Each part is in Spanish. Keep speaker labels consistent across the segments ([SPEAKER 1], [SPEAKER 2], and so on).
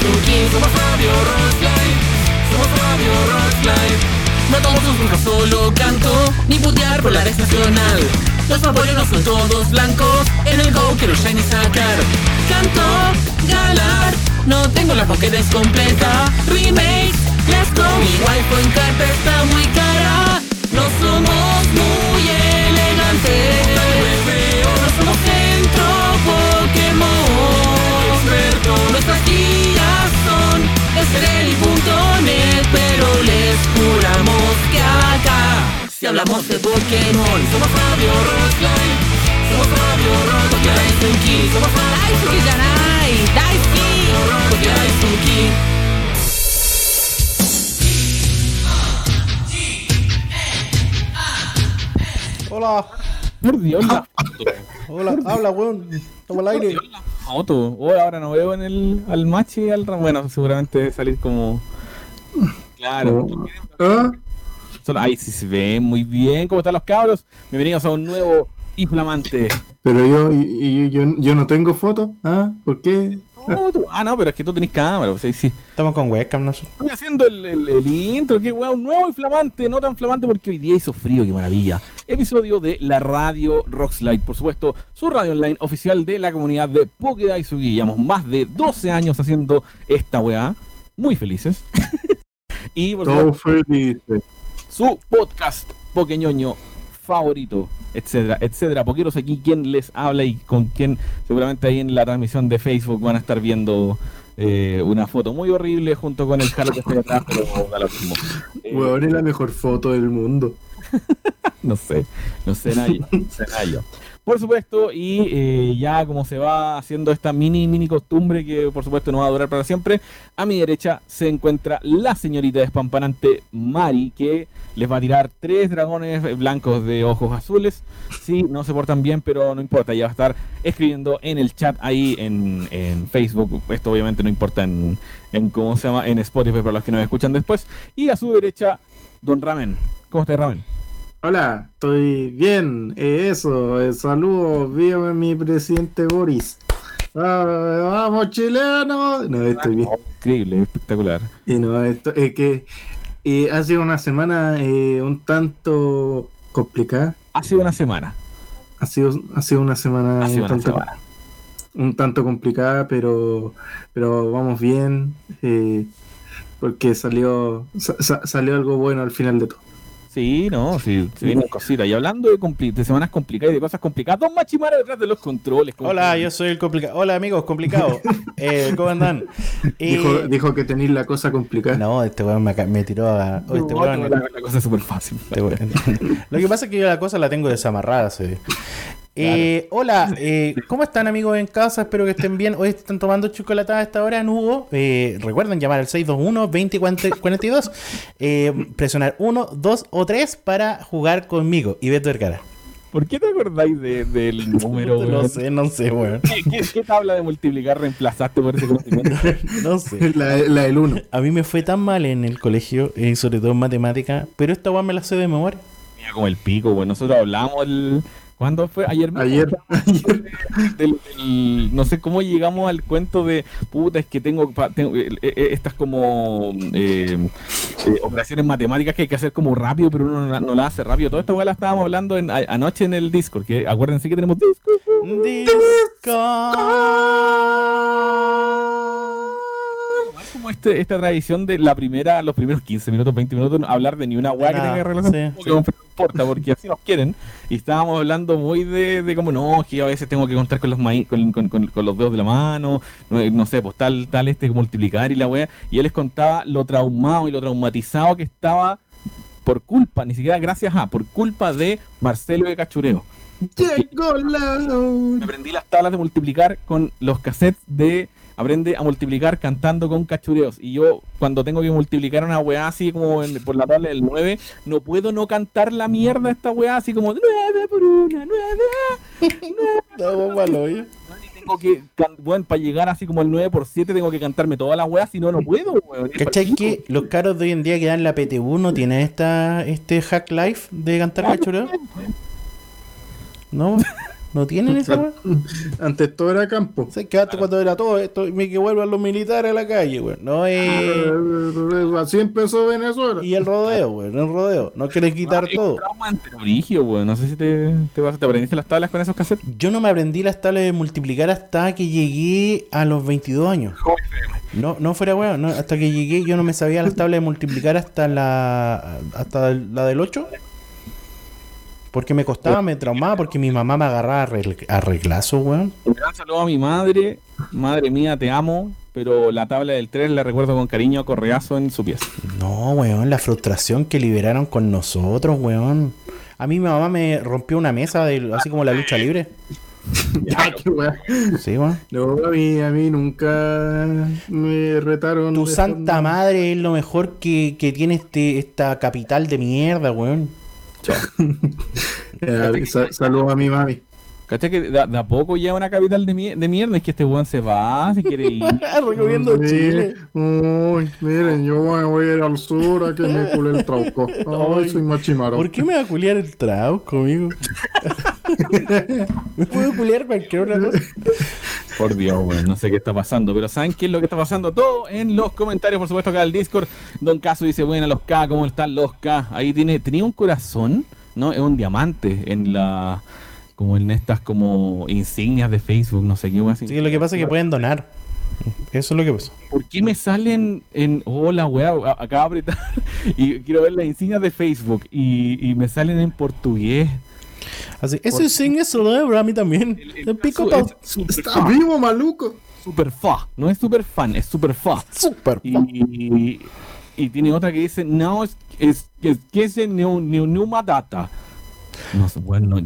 [SPEAKER 1] Somos Radio Rockline, somos Radio Rockline. No tomo sus burros, solo canto, ni putear por la red nacional. Los favoritos no son todos blancos, en el go quiero shiny sacar. Canto, galar, no tengo la Pokédex completa. Remake, let's go. Mi wifi en carta está muy cara, no somos muy elegantes. No somos son estrelli.net, pero les juramos que acá si hablamos de Pokémon somos Radio Rockline, somos Radio Rockline, Daisuki, somos Radio
[SPEAKER 2] Daisuki Janai, Daisuki.
[SPEAKER 1] Rockline, Daisuki.
[SPEAKER 3] Hola,
[SPEAKER 4] Por Dios, la
[SPEAKER 3] hola, habla, weón. Estamos al aire.
[SPEAKER 4] Foto. Oh, ahora no veo en el al machi y al. Bueno, seguramente debe salir como. Claro.
[SPEAKER 5] ¿Ah?
[SPEAKER 4] Solo- Ay, sí se ve muy bien. ¿Cómo están los cabros? Bienvenidos a un nuevo y flamante.
[SPEAKER 5] Pero yo, y, y yo, yo no tengo foto. ¿Ah? ¿Por qué?
[SPEAKER 4] Oh, tú- Ah, no, pero es que tú tenés cámara. pues, ahí sí.
[SPEAKER 3] Estamos con webcam, no sé.
[SPEAKER 4] Estoy haciendo el, el- el intro, qué weón, un nuevo y flamante, no tan flamante porque hoy día hizo frío, qué maravilla. Episodio de la radio Rockslide, por supuesto, su radio online oficial de la comunidad de Pokédaisugi. Llevamos más de 12 años haciendo esta weá, muy felices. y por
[SPEAKER 5] Todo
[SPEAKER 4] supuesto,
[SPEAKER 5] feliz.
[SPEAKER 4] su podcast Pokeñoño favorito, etcétera, etcétera. Poqueros aquí quien les habla y con quien seguramente ahí en la transmisión de Facebook van a estar viendo eh, una foto muy horrible junto con el Jalo que está atrás, pero da lo mismo. Eh,
[SPEAKER 5] es la mejor foto del mundo.
[SPEAKER 4] no sé, no sé nada yo, no sé nada yo. Por supuesto, y eh, ya como se va haciendo esta mini, mini costumbre que por supuesto no va a durar para siempre, a mi derecha se encuentra la señorita despampanante Mari, que les va a tirar tres dragones blancos de ojos azules. Sí, no se portan bien, pero no importa, ya va a estar escribiendo en el chat ahí en, en Facebook. Esto obviamente no importa en, en cómo se llama, en Spotify para los que nos escuchan después. Y a su derecha, Don Ramen. ¿Cómo está Ramen?
[SPEAKER 5] Hola, estoy bien. Eh, eso, eh, saludos. Viva mi presidente Boris. Ah, vamos, chilenos. No, estoy bien.
[SPEAKER 4] Increíble, espectacular.
[SPEAKER 5] Y no, esto es que eh, ha sido una semana eh, un tanto complicada.
[SPEAKER 4] Ha sido una semana.
[SPEAKER 5] Ha sido, ha sido una semana,
[SPEAKER 4] Ha sido
[SPEAKER 5] un,
[SPEAKER 4] una
[SPEAKER 5] tanto,
[SPEAKER 4] semana.
[SPEAKER 5] un tanto complicada, pero, pero vamos bien. eh, porque salió, sa- sa- salió algo bueno al final de todo.
[SPEAKER 4] Sí, no, sí, se vienen cositas. Y hablando de, compli- de semanas complicadas y de cosas complicadas, Don Machimara detrás de los controles. ¿cómo
[SPEAKER 3] Hola, yo soy el complicado. Hola, amigos, complicado. Eh, ¿Cómo andan? Y-
[SPEAKER 5] Dijo, dijo que tenéis la cosa complicada.
[SPEAKER 3] No, este weón me, me tiró a. oh, este
[SPEAKER 4] No,
[SPEAKER 3] weón-
[SPEAKER 4] la, la cosa es súper fácil.
[SPEAKER 3] este weón. Lo que pasa es que yo la cosa la tengo desamarrada. sí. Eh, hola, eh, ¿cómo están amigos en casa? Espero que estén bien. Hoy están tomando chocolatada a esta hora en Hugo. Eh, recuerden llamar al 621-2042. Eh, presionar 1, 2 o 3 para jugar conmigo. Y Beto Vergara.
[SPEAKER 4] ¿Por qué te acordáis de- del número?
[SPEAKER 3] No
[SPEAKER 4] weón?
[SPEAKER 3] sé, no sé, weón.
[SPEAKER 4] ¿Qué, qué, qué tabla de multiplicar reemplazaste por ese conocimiento?
[SPEAKER 3] No sé.
[SPEAKER 5] La, la del 1.
[SPEAKER 3] A mí me fue tan mal en el colegio, y sobre todo en matemática, pero esta weá me la sé de memoria.
[SPEAKER 4] Mira, como el pico, bueno, nosotros hablamos el... ¿Cuándo fue? Ayer mismo.
[SPEAKER 5] Ayer, ayer.
[SPEAKER 4] del- del- no sé cómo llegamos al cuento de puta es que tengo, tengo, eh, eh, estas como eh, eh, operaciones matemáticas que hay que hacer como rápido pero uno no, la- no la hace rápido todo esto igual la estábamos hablando en- a- anoche en el Discord que acuérdense que tenemos Discord Igual como este, esta tradición de la primera los primeros 15 minutos 20 minutos no hablar de ni una weá que tenga relación
[SPEAKER 3] sí,
[SPEAKER 4] no importa porque así nos quieren. Y estábamos hablando muy de, de como no, que a veces tengo que contar con los maíz, con, con- con- con los dedos de la mano, no, no sé, pues tal, tal este multiplicar y la wea, y él les contaba lo traumado y lo traumatizado que estaba por culpa, ni siquiera gracias a, por culpa de Marcelo de Cachureo.
[SPEAKER 5] Llegó la
[SPEAKER 4] Me aprendí las tablas de multiplicar con los cassettes de aprende a multiplicar cantando con cachureos. Y yo, cuando tengo que multiplicar una weá así como en- por la tabla del 9, no puedo no cantar la mierda de esta weá así como 9 por una, 9.
[SPEAKER 3] No, malo, ¿eh?
[SPEAKER 4] Y tengo que, bueno, para llegar así como el 9 por 7 tengo que cantarme toda la weá, si no, no puedo, weón.
[SPEAKER 3] ¿Cachai que los caros de hoy en día que dan la PTU no tienen esta, este hack life de cantar cachureo? ¿No? ¿No tienen esa?
[SPEAKER 5] Antes todo era campo.
[SPEAKER 3] ¿Sabes que antes cuando era todo esto, me que vuelvan los militares a la calle, weón? No es...
[SPEAKER 5] Eh, Así empezó Venezuela.
[SPEAKER 3] Y el rodeo, weón, el rodeo. No quieren quitar
[SPEAKER 4] un
[SPEAKER 3] todo.
[SPEAKER 4] origio. No sé si te, te, vas- te aprendiste las tablas con esos cassettes.
[SPEAKER 3] Yo no me aprendí las tablas de multiplicar hasta que llegué a los 22 años. No, no fuera weón, no, hasta que llegué yo no me sabía las tablas de multiplicar hasta la hasta la del 8. Porque me costaba, me traumaba, porque mi mamá me agarraba a regl- a reglazos, weón.
[SPEAKER 4] Un gran saludo a mi madre. Madre mía, te amo. Pero la tabla del 3 la recuerdo con cariño a correazo en su pieza.
[SPEAKER 3] No, weón, la frustración que liberaron con nosotros, weón. A mí mi mamá me rompió una mesa, de, así como la lucha libre.
[SPEAKER 5] Ya, qué weá.
[SPEAKER 3] Sí, weón.
[SPEAKER 5] No, a mí, a mí nunca me retaron.
[SPEAKER 3] Tu santa
[SPEAKER 5] forma-
[SPEAKER 3] madre es lo mejor que, que tiene este, esta capital de mierda, weón.
[SPEAKER 5] Sa- Saludos a mi mami.
[SPEAKER 4] ¿Cachai que de, de a poco ya una capital de, mie- de mierda? Es que este weón se va, si quiere ir.
[SPEAKER 3] Recorriendo
[SPEAKER 5] Sí.
[SPEAKER 3] Chile.
[SPEAKER 5] Uy, miren, yo me voy a ir al sur a que me cule el trauco. Ay, soy machimaro.
[SPEAKER 3] ¿Por qué me va a culiar el trauco, amigo? me puedo culiar cualquier otra cosa.
[SPEAKER 4] Por Dios, no sé qué está pasando, pero ¿saben qué es lo que está pasando? Todo en los comentarios, por supuesto, acá del Discord. Don Caso dice, bueno, los K, ¿cómo están los K? Ahí tiene, tenía un corazón, ¿no? Es un diamante en la, como en estas como insignias de Facebook, no sé qué, así.
[SPEAKER 3] Sí, lo que pasa es que pueden donar. Eso es lo que pasa.
[SPEAKER 4] ¿Por qué me salen en, hola, weá, a- acabo de apretar y quiero ver las insignias de Facebook y, y me salen en portugués?
[SPEAKER 3] Así, ese se lo debo a mí también. El pico
[SPEAKER 4] Su-
[SPEAKER 3] pa...
[SPEAKER 4] es super
[SPEAKER 5] Está
[SPEAKER 4] fa,
[SPEAKER 5] vivo, maluco.
[SPEAKER 4] super fa, no es super fan, es super fa.
[SPEAKER 3] Super.
[SPEAKER 4] Y, y tiene otra que dice, no, es, es, es que es new, new, Numa data. No bueno,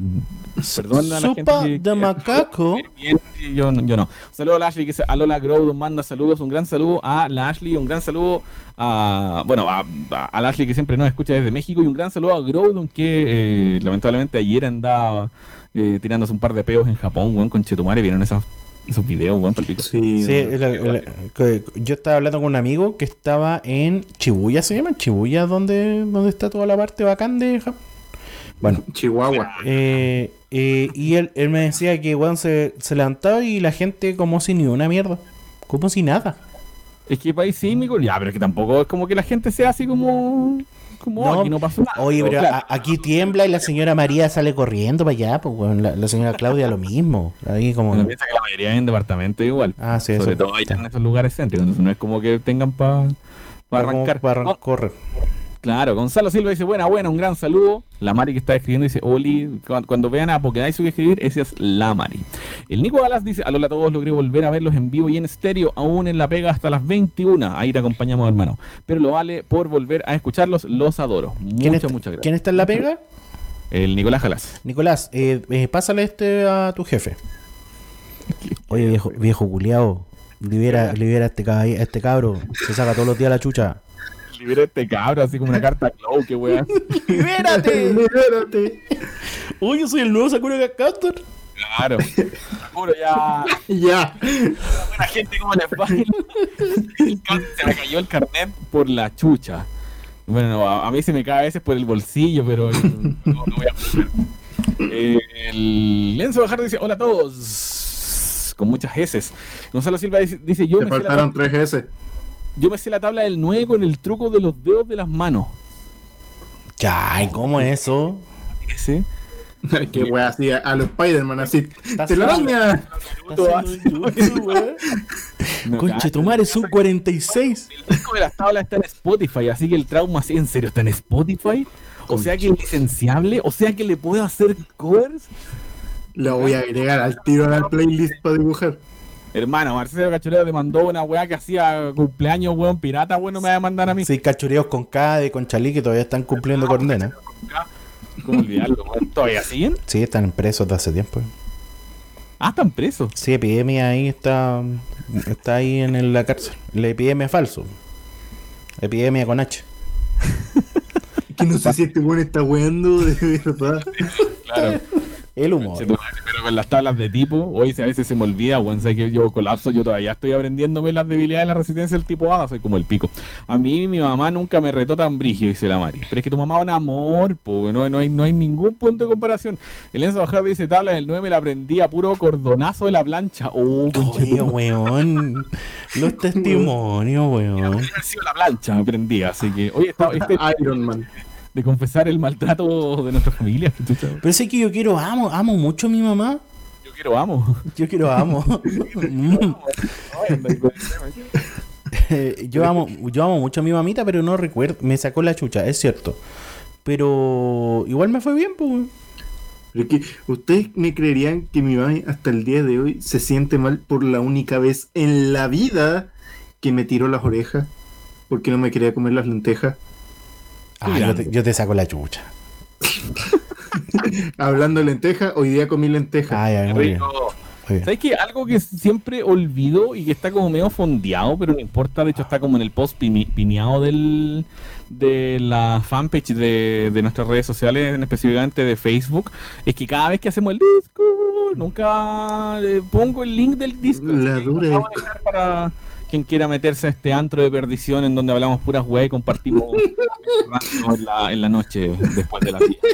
[SPEAKER 4] perdón a la gente
[SPEAKER 3] Sopa
[SPEAKER 4] que-
[SPEAKER 3] de
[SPEAKER 4] que-
[SPEAKER 3] macaco.
[SPEAKER 4] Bien, yo, no- yo no. Un saludo a la Ashley que a Lola Grow manda saludos, un gran saludo a la Ashley, un gran saludo a, bueno, a, a, a la Ashley que siempre nos escucha desde México y un gran saludo a Groudon que eh, lamentablemente ayer andaba eh, tirándose un par de peos en Japón, weón, con Chetumare, vieron esos, esos videos, weón.
[SPEAKER 5] Sí,
[SPEAKER 3] Sí, el- el- que- yo estaba hablando con un amigo que estaba en Chibuya, ¿se llama? Chibuya, donde, donde está toda la parte bacán de Japón. Bueno,
[SPEAKER 5] Chihuahua.
[SPEAKER 3] eh, eh, y él, él me decía que weón se, se levantaba y la gente como si ni una mierda. Como si nada.
[SPEAKER 4] Es que país sísmico, ya, pero es que tampoco es como que la gente sea así como. Como
[SPEAKER 3] No,
[SPEAKER 4] aquí no pasó nada.
[SPEAKER 3] Oye, pero
[SPEAKER 4] Claro.
[SPEAKER 3] a- aquí tiembla y la señora María sale corriendo para allá, pues weón, la, la señora Claudia lo mismo. Ahí como.
[SPEAKER 4] Piensa que la mayoría en departamento igual.
[SPEAKER 3] Ah, sí,
[SPEAKER 4] Sobre
[SPEAKER 3] eso.
[SPEAKER 4] todo ahí en esos lugares céntricos. Entonces no es como que tengan para arrancar.
[SPEAKER 3] para
[SPEAKER 4] No,
[SPEAKER 3] correr.
[SPEAKER 4] Claro, Gonzalo Silva dice, buena, buena, un gran saludo. La Mari que está escribiendo dice, Oli, cuando, vean a Pokédaisu que escribir, esa es la Mari. El Nico Alas dice, alola a todos, logré volver a verlos en vivo y en estéreo, aún en la pega hasta las 21. Ahí te acompañamos, hermano. Pero lo vale por volver a escucharlos, los adoro.
[SPEAKER 3] ¿Quién,
[SPEAKER 4] Muchas,
[SPEAKER 3] está,
[SPEAKER 4] muchas gracias.
[SPEAKER 3] ¿Quién está en la pega?
[SPEAKER 4] El Nicolás Jalas.
[SPEAKER 3] Nicolás, eh, eh, pásale este a tu jefe. Oye, viejo, viejo culiao. Libera, libera a este, a este cabro. Se saca todos los días la chucha.
[SPEAKER 4] Libera este cabro, así como una carta Clow, que weá.
[SPEAKER 3] ¡Libérate!
[SPEAKER 5] Libérate.
[SPEAKER 3] Uy, yo soy el nuevo Sakura Captor.
[SPEAKER 4] Claro. Seguro ya.
[SPEAKER 5] Ya.
[SPEAKER 4] Buena gente, ¿cómo les va? Se me cayó el carnet por la chucha. Bueno, no, a, a mí se me cae a veces por el bolsillo, pero no, no voy a. Eh, el Lenzo Bajar dice: Hola a todos. Con muchas heces. Gonzalo Silva dice: dice, yo,
[SPEAKER 5] Te
[SPEAKER 4] me
[SPEAKER 5] faltaron tres S.
[SPEAKER 4] yo me sé la tabla del 9 con el truco de los dedos de las manos.
[SPEAKER 3] Ya, ¿y cómo es eso?
[SPEAKER 4] Ese.
[SPEAKER 5] Qué wea así a, a los Spider-Man así.
[SPEAKER 3] Un jutsu, weón.
[SPEAKER 4] No,
[SPEAKER 3] Conche, tu madre son 46.
[SPEAKER 4] El disco de las tablas está en Spotify, así que el trauma, sí, en serio, está en Spotify. O sea que es licenciable, o sea que le puedo hacer covers.
[SPEAKER 5] Lo voy a agregar al tiro a la playlist para dibujar.
[SPEAKER 4] Hermano, Marcelo Cachoreo te mandó una weá que hacía cumpleaños, weón, pirata, weón, no me va a mandar a mí.
[SPEAKER 3] Sí, cachureos con K de con Chalí que todavía están cumpliendo condena.
[SPEAKER 4] ¿Cómo olvidarlo, weón? ¿Todavía siguen?
[SPEAKER 3] Sí, están presos de hace tiempo.
[SPEAKER 4] Ah, están presos.
[SPEAKER 3] Sí, epidemia ahí está. Está ahí en el- la cárcel. La epidemia es falso. Epidemia con H.
[SPEAKER 5] Que no sé si este weón está weando de verdad.
[SPEAKER 4] Claro.
[SPEAKER 3] El humor.
[SPEAKER 4] Tú- Pero con las tablas de tipo, hoy a veces se me olvida, weón, sé que yo colapso, yo todavía estoy aprendiéndome las debilidades de la resistencia del tipo A, soy como el pico. A mí mi mamá nunca me retó tan brígido, dice la Mari. Pero es que tu mamá es un amor, po, no, no, hay, no hay ningún punto de comparación. El Enzo Bajar dice tabla del 9 me la aprendí a puro cordonazo de la plancha. Oh,
[SPEAKER 3] Oye, weón. Los testimonios, weón.
[SPEAKER 4] Haber sido la plancha, me aprendí, así que, oye, está, este,
[SPEAKER 5] Iron Man.
[SPEAKER 4] De confesar el maltrato de nuestra familia.
[SPEAKER 3] Pero sé que yo quiero, amo, amo mucho a mi mamá.
[SPEAKER 4] Yo quiero amo.
[SPEAKER 3] Yo quiero, amo. Eh, yo amo, yo amo mucho a mi mamita, pero no recuerdo, me sacó la chucha, es cierto. Pero igual me fue bien, pues.
[SPEAKER 5] Pero es que ustedes me creerían que mi mamá hasta el día de hoy se siente mal por la única vez en la vida que me tiró las orejas porque no me quería comer las lentejas.
[SPEAKER 3] Ah, yo te, yo te saco la chucha.
[SPEAKER 5] Hablando de lentejas, hoy día comí lentejas.
[SPEAKER 3] Ay, ay, muy bien.
[SPEAKER 4] ¿Sabes qué? Algo que siempre olvido y que está como medio fondeado, pero no importa, de hecho está como en el post pineado del, de la fanpage de, de nuestras redes sociales, en específicamente de Facebook, es que cada vez que hacemos el disco, nunca eh, pongo el link del disco.
[SPEAKER 5] La
[SPEAKER 4] que
[SPEAKER 5] dura
[SPEAKER 4] lo vamos a dejar para quien quiera meterse a este antro de perdición en donde hablamos puras weas y compartimos en la, en la noche después de la fiesta.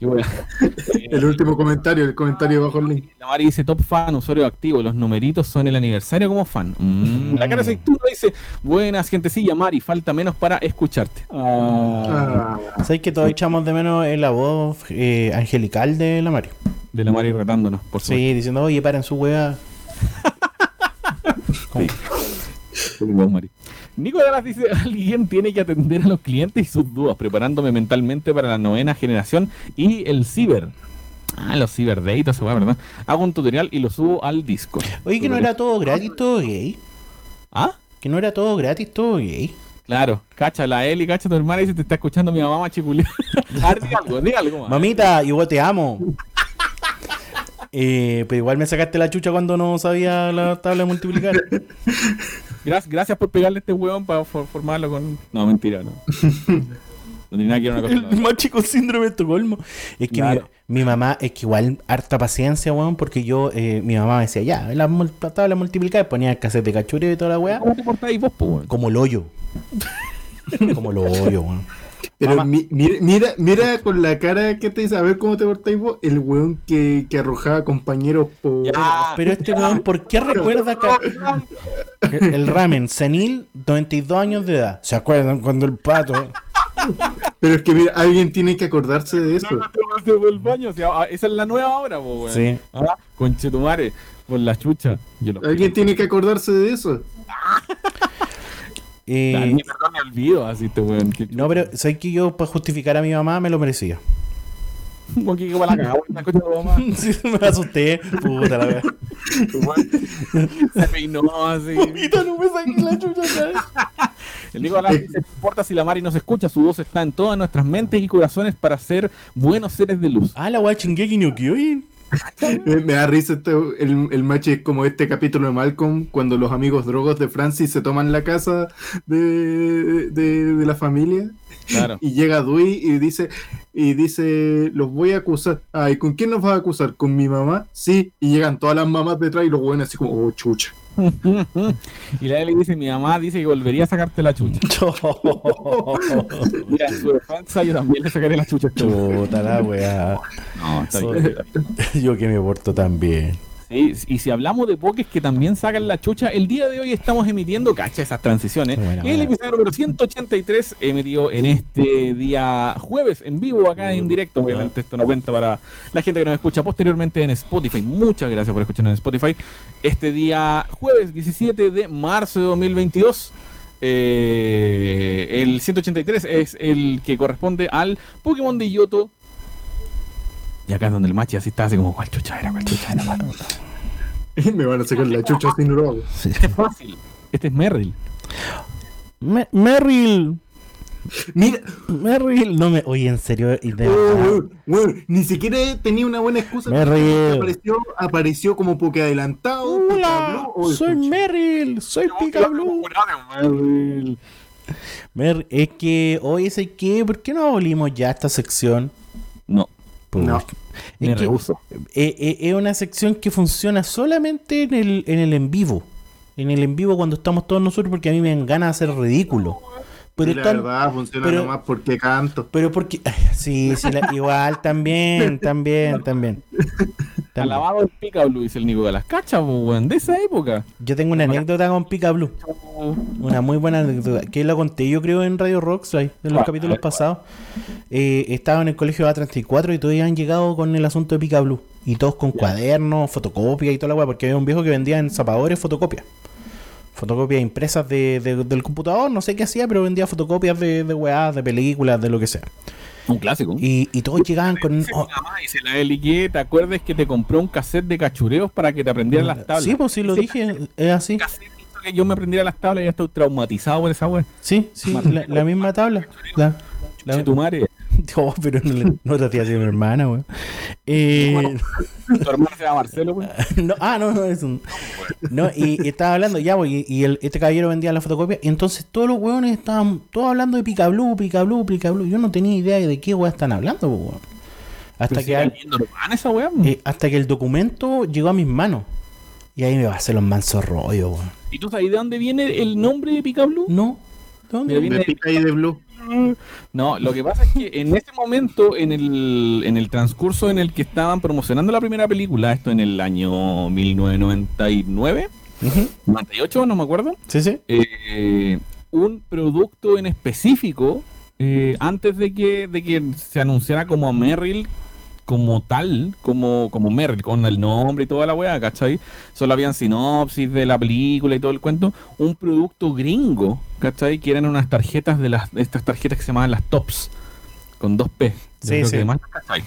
[SPEAKER 4] Qué wea.
[SPEAKER 5] El último comentario, el comentario bajo el link.
[SPEAKER 4] La Mari dice top fan, usuario activo, los numeritos son el aniversario como fan. Mm, La cara aceituna dice, buenas gentecilla Mari, falta menos para escucharte.
[SPEAKER 5] Ah,
[SPEAKER 3] ¿Sabes que todos echamos de menos en la voz eh, angelical de la Mario?
[SPEAKER 4] De la Mari retándonos, por supuesto.
[SPEAKER 3] Sí, diciendo, oye, paren su weá.
[SPEAKER 4] Por vos, Mari. Nico Dallas dice, alguien tiene que atender a los clientes y sus dudas, preparándome mentalmente para la novena generación y el ciber. Ah, los ciber dates, esa weá, ¿verdad? Hago un tutorial y lo subo al disco.
[SPEAKER 3] Oye, que no era todo gratis, todo gay.
[SPEAKER 4] ¿Ah?
[SPEAKER 3] Que no era todo gratis, todo gay.
[SPEAKER 4] Claro, cacha la Eli, cacha tu hermana y se te está escuchando mi mamá machiculía. A ver, di algo, di algo. más.
[SPEAKER 3] Mamita, yo te amo. Eh, pero igual me sacaste la chucha cuando no sabía la tabla de multiplicar.
[SPEAKER 4] Gracias, gracias por pegarle a este huevón para for- formarlo con. No, mentira, no. No tiene nada que ver una cosa
[SPEAKER 3] El más chico síndrome de Estocolmo. Es que
[SPEAKER 4] Claro.
[SPEAKER 3] mi, mi mamá, es que igual harta paciencia, weón, porque yo, eh, mi mamá me decía, ya, la, tabla multiplicar, ponía el cassette de cachureo y toda la weá,
[SPEAKER 4] ¿Cómo te portáis vos, po, weón?
[SPEAKER 3] como el hoyo. como el hoyo, weón.
[SPEAKER 5] Pero mi- mira, mira, mira con la cara que te dice, a ver cómo te portáis vos, el weón que, que arrojaba compañeros por...
[SPEAKER 4] Ya.
[SPEAKER 3] Pero este weón, ¿por qué recuerda que el, el ramen senil, 92 años de edad? ¿Se acuerdan cuando el pato?
[SPEAKER 5] Pero es que mira, alguien tiene que acordarse de eso.
[SPEAKER 4] Se fue al baño, o sea, ah, esa es la nueva hora, po, weón.
[SPEAKER 3] Sí.
[SPEAKER 4] Ah, conchetumare, por la chucha. Yo lo
[SPEAKER 5] Alguien tiene que acordarse de eso.
[SPEAKER 3] Eh,
[SPEAKER 4] ni perdón ni olvido, así este weón.
[SPEAKER 3] No, pero sé que yo para justificar a mi mamá me lo merecía.
[SPEAKER 4] Como que como la tu mamá.
[SPEAKER 3] Sí, me asusté. Puta la wea.
[SPEAKER 4] Se peinó así.
[SPEAKER 3] no me saqué la chucha
[SPEAKER 4] El Nico Galán dice, no importa si la Mari nos escucha, su voz está en todas nuestras mentes y corazones para ser buenos seres de luz.
[SPEAKER 3] Ah, la wea Shingeki no.
[SPEAKER 5] Me, da risa este, el, el match como este capítulo de Malcolm, cuando los amigos drogos de Francis se toman la casa de, de la familia.
[SPEAKER 4] Claro.
[SPEAKER 5] Y llega Dewey y dice, y dice, los voy a acusar. Ay, ¿con quién nos vas a acusar? ¿Con mi mamá? Sí. Y llegan todas las mamás detrás y los buenos así como, oh, chucha.
[SPEAKER 4] y la Eli dice, mi mamá dice que volvería a sacarte la chucha. Mira, su defensa yo también le sacaré la chucha. este.
[SPEAKER 3] Puta la wea.
[SPEAKER 4] No, está bien.
[SPEAKER 3] Yo que me porto tan bien.
[SPEAKER 4] Y si hablamos de pokés que también sacan la chucha, el día de hoy estamos emitiendo, cacha esas transiciones.
[SPEAKER 3] Buena,
[SPEAKER 4] el episodio número 183 emitido en este día jueves, en vivo, acá en directo. Obviamente esto no cuenta para la gente que nos escucha posteriormente en Spotify. Muchas gracias por escucharnos en Spotify. Este día jueves 17 de marzo de 2022. eh, el 183 es el que corresponde al Pokémon de Yoto. Y acá es donde el machi así está, así como, ¿cuál chucha era? ¿Cuál chucha era? mano?"
[SPEAKER 5] me van a sacar la chucha sin droga.
[SPEAKER 4] Este es fácil. Este es Merrill.
[SPEAKER 3] Me- Merrill.
[SPEAKER 5] Mira,
[SPEAKER 3] Merrill. No me. Oye, en serio. de
[SPEAKER 5] oh, ni siquiera tenía una buena excusa.
[SPEAKER 3] Merrill.
[SPEAKER 5] Apareció, apareció como porque adelantado.
[SPEAKER 3] Hola.
[SPEAKER 5] Oh,
[SPEAKER 3] soy
[SPEAKER 5] chucha.
[SPEAKER 3] Merrill, soy Pika Blue. Mer, es que hoy sé que, ¿por qué no abolimos ya esta sección? Pues,
[SPEAKER 5] No.
[SPEAKER 4] Me
[SPEAKER 3] Es que-
[SPEAKER 4] rehuso.
[SPEAKER 3] Eh, eh, es una sección que funciona solamente en el, en el en vivo. En el en vivo cuando estamos todos nosotros, porque a mí me dan ganas de hacer ridículo. Pero
[SPEAKER 5] Y la verdad funciona
[SPEAKER 3] pero-
[SPEAKER 5] nomás porque canto.
[SPEAKER 3] pero porque. Sí, sí, la- igual también, también, también.
[SPEAKER 4] Alabado el pica blue, dice el Nico Galas. Cacha, po, weón, de esa época.
[SPEAKER 3] Yo tengo una anécdota con Pica Blue. Una muy buena anécdota. Que la conté yo creo en Radio Rockside, en los
[SPEAKER 4] Ah,
[SPEAKER 3] capítulos pasados. Eh, estaba en el colegio A34 y todos han llegado con el asunto de Pica Blue. Y todos con cuadernos, fotocopias y toda la weá, porque había un viejo que vendía en zapadores fotocopias. Fotocopias impresas de, de- del computador, no sé qué hacía, pero vendía fotocopias de, de weá, de películas, de lo que sea.
[SPEAKER 4] Un clásico.
[SPEAKER 3] Y, y todos llegaban con. Oh,
[SPEAKER 4] mamá, dice la te acuerdas que te compré un cassette de cachureos para que te aprendieran las tablas.
[SPEAKER 3] sí, pues sí lo dije, es así.
[SPEAKER 4] cassette hizo que yo me aprendiera las tablas y ya estoy traumatizado por esa wea.
[SPEAKER 3] Sí, sí, la, la misma tabla. La, la-
[SPEAKER 4] tu madre.
[SPEAKER 3] Pero no, le- no te hacía así mi hermana, weón. Eh,
[SPEAKER 4] Tu hermano se llama Marcelo, weón.
[SPEAKER 3] no, ah, no, no, es un. No, y, y estaba hablando, ya, pues, y, y el, este caballero vendía la fotocopia, y entonces todos los weones estaban todos hablando de Pica Blue, Pica Blue, Pica Blue. Yo no tenía idea de qué weón están hablando, weón. Hasta que,
[SPEAKER 4] si
[SPEAKER 3] al-
[SPEAKER 4] era bien normal esa wea.
[SPEAKER 3] eh, hasta que el documento llegó a mis manos. Y ahí me va a hacer los mansos rollos, weón.
[SPEAKER 4] ¿Y tú sabes de dónde viene el nombre de Pica Blue?
[SPEAKER 3] No, ¿de dónde?
[SPEAKER 4] Mira, viene-
[SPEAKER 5] De pica y de blue.
[SPEAKER 4] No, lo que pasa es que en ese momento, en el, en el transcurso en el que estaban promocionando la primera película, esto en el año 1999,
[SPEAKER 3] Ujú,
[SPEAKER 4] 98, no me acuerdo,
[SPEAKER 3] Sí, sí.
[SPEAKER 4] eh, un producto en específico, eh, antes de que, de que se anunciara como Merrill como tal, como, como Merrill, con el nombre y toda la weá, ¿cachai? Solo habían sinopsis de la película y todo el cuento. Un producto gringo, ¿cachai? Que eran unas tarjetas de las, estas tarjetas que se llamaban las tops, con dos P.
[SPEAKER 3] Sí, sí.
[SPEAKER 4] que.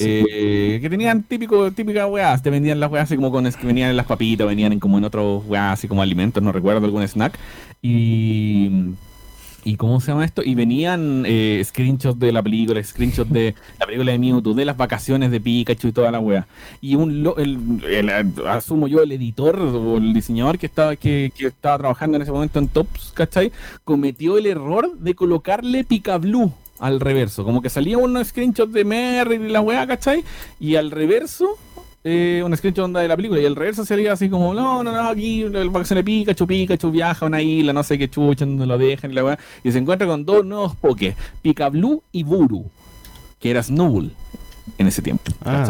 [SPEAKER 4] Eh, que tenían típico, típicas weas, te vendían las weas así como con es que venían en las papitas, venían en como en otros weas así como alimentos, no recuerdo, algún snack. Y. ¿Y cómo se llama esto? Y venían eh, screenshots de la película, screenshots de la película de Mewtwo, de las vacaciones de Pikachu y toda la wea. Y un lo- el, el- asumo yo, el editor o el diseñador que estaba, que, estaba trabajando en ese momento en Tops, ¿cachai? Cometió el error de colocarle Picablu al reverso. Como que salía un screenshot de Merry y la wea, ¿cachai? Y al reverso eh, un screenshot onda de la película y el reverso salía así como, no, no, no, aquí el vacaciones de Pikachu, Pikachu viaja a una isla, no sé qué chucha, donde lo dejan y la weá, y se encuentra con dos nuevos Pokés, Picablu y Buru, que era Snubbull en ese tiempo,
[SPEAKER 3] Ah.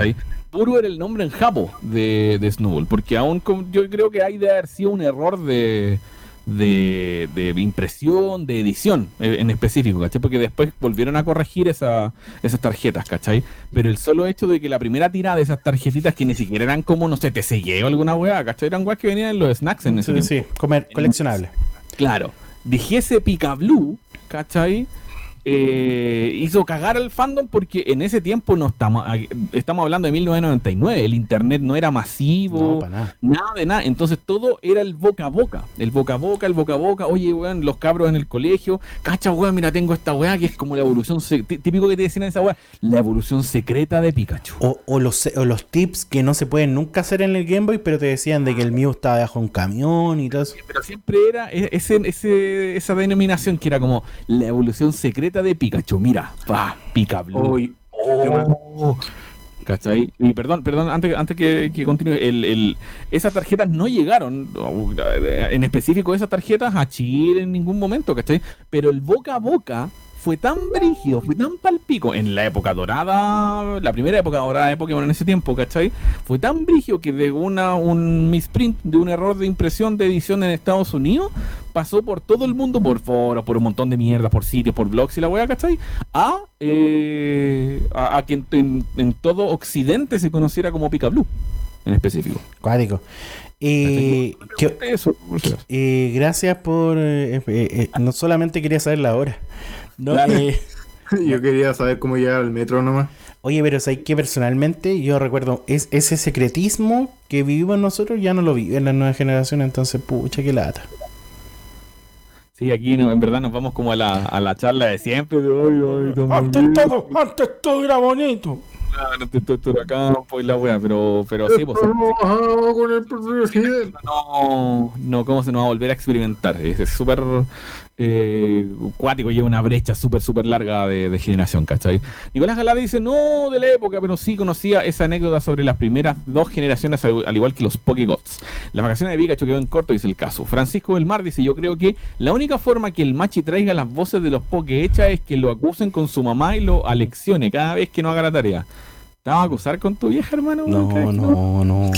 [SPEAKER 4] Buru era el nombre en japo de, de Snubbull, porque aún con- yo creo que hay de haber sido un error de, de, de impresión, de edición eh, en específico, ¿cachai? Porque después volvieron a corregir esa, esas tarjetas, ¿cachai? Pero el solo hecho de que la primera tirada de esas tarjetitas, que ni siquiera eran como, no sé, TCG o alguna weá, ¿cachai? Eran weas que venían en los snacks en ese
[SPEAKER 3] Sí,
[SPEAKER 4] tiempo.
[SPEAKER 3] sí, comer, coleccionable.
[SPEAKER 4] Claro, dijese Picablu, ¿cachai? Eh, hizo cagar al fandom porque en ese tiempo no estamos, estamos hablando de 1999, el internet no era masivo,
[SPEAKER 3] No, para nada.
[SPEAKER 4] Nada de nada. Entonces todo era el boca a boca. El boca a boca, el boca a boca. Oye, weón, los cabros en el colegio. Cacha, weón, mira, tengo esta weá que es como la evolución. Típico que te decían esa weá. La evolución secreta de Pikachu.
[SPEAKER 3] O, o los, o los tips que no se pueden nunca hacer en el Game Boy, pero te decían de que el mío estaba bajo un camión y todo eso.
[SPEAKER 4] Pero siempre era e- ese, ese, esa denominación que era como la evolución secreta de Pikachu. Mira, va, Pikachu.
[SPEAKER 5] Hoy,
[SPEAKER 4] Oh. ¿Cachai? Y perdón, perdón, antes, antes que, que continúe, el, el- esas tarjetas no llegaron, en específico esas tarjetas, a Chile en ningún momento, ¿cachai? Pero el boca a boca fue tan brígido, fue tan palpico en la época dorada, la primera época dorada de Pokémon en ese tiempo, ¿cachai? Fue tan brígido que de una, un misprint, de un error de impresión de edición en Estados Unidos, pasó por todo el mundo, por foros, por un montón de mierda, por sitios, por blogs y la weá, ¿cachai? A, eh, a, a que en, todo Occidente se conociera como Picablu, en específico.
[SPEAKER 3] Cuático. Que-
[SPEAKER 4] Eso, sea,
[SPEAKER 3] eh, gracias por. eh, eh, eh, no solamente quería saber la hora. No,
[SPEAKER 4] Claro.
[SPEAKER 3] eh,
[SPEAKER 5] yo quería saber cómo llegar al metro nomás.
[SPEAKER 3] oye, pero ¿sabes que personalmente yo recuerdo es, ese secretismo que vivimos nosotros ya no lo viven las nuevas generaciones, entonces, pucha, qué lata.
[SPEAKER 4] Sí, aquí no, en verdad nos vamos como a la, a la charla de siempre. De, "Ay, ay, tan
[SPEAKER 3] Antes
[SPEAKER 4] bonito".
[SPEAKER 3] todo, antes todo era bonito.
[SPEAKER 4] Claro, te estoy campo y la wea, pero, pero sí, pues.
[SPEAKER 5] Enojado con el presidente.
[SPEAKER 4] No, no, ¿cómo se nos va a volver a experimentar? Es súper eh, cuático, lleva una brecha súper, súper larga de, de generación, ¿cachai? Nicolás Galá dice, no de la época, pero sí conocía esa anécdota sobre las primeras dos generaciones, al al igual que los Pokégots. Las vacaciones de Pikachu quedó en corto, dice el caso. Francisco del Mar dice, yo creo que la única forma que el Machi traiga las voces de los Poké hechas es que lo acusen con su mamá y lo aleccione cada vez que no haga la tarea. ¿Te vas a acusar con tu vieja, hermano?
[SPEAKER 3] No,
[SPEAKER 4] ¿Crees que
[SPEAKER 3] no, no.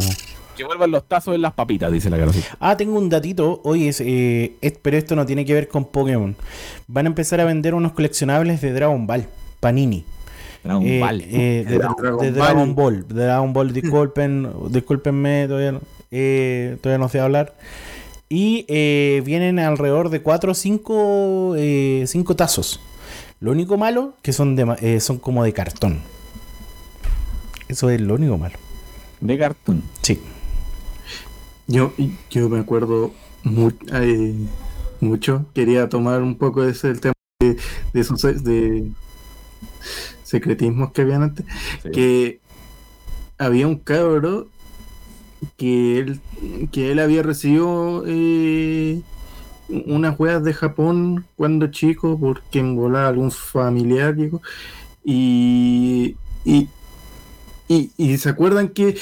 [SPEAKER 4] Que vuelvan los tazos en las papitas, dice la carosita.
[SPEAKER 3] Ah, tengo un datito. Oye, es, eh, es- pero esto no tiene que ver con Pokémon. Van a empezar a vender unos coleccionables de Dragon Ball. Panini.
[SPEAKER 4] Dragon
[SPEAKER 3] Eh,
[SPEAKER 4] Ball.
[SPEAKER 3] eh, de,
[SPEAKER 5] Dragon
[SPEAKER 3] de
[SPEAKER 5] Ball.
[SPEAKER 3] Dragon Ball. De Dragon Ball, disculpen, discúlpenme, todavía, no- eh, todavía no sé hablar. Y eh, vienen alrededor de 4 o 5 tazos. Lo único malo que son, de, ma- eh, son como de cartón. Eso es lo único malo.
[SPEAKER 4] De cartón.
[SPEAKER 3] Sí.
[SPEAKER 5] Yo, yo me acuerdo mu- eh, mucho. Quería tomar un poco de ese el tema de, de esos de secretismos que habían antes.
[SPEAKER 4] Sí.
[SPEAKER 5] Que había un cabro que él, que él había recibido eh, unas weas de Japón cuando chico, porque en volaba algún familiar llegó. Y, y, y, y se acuerdan que,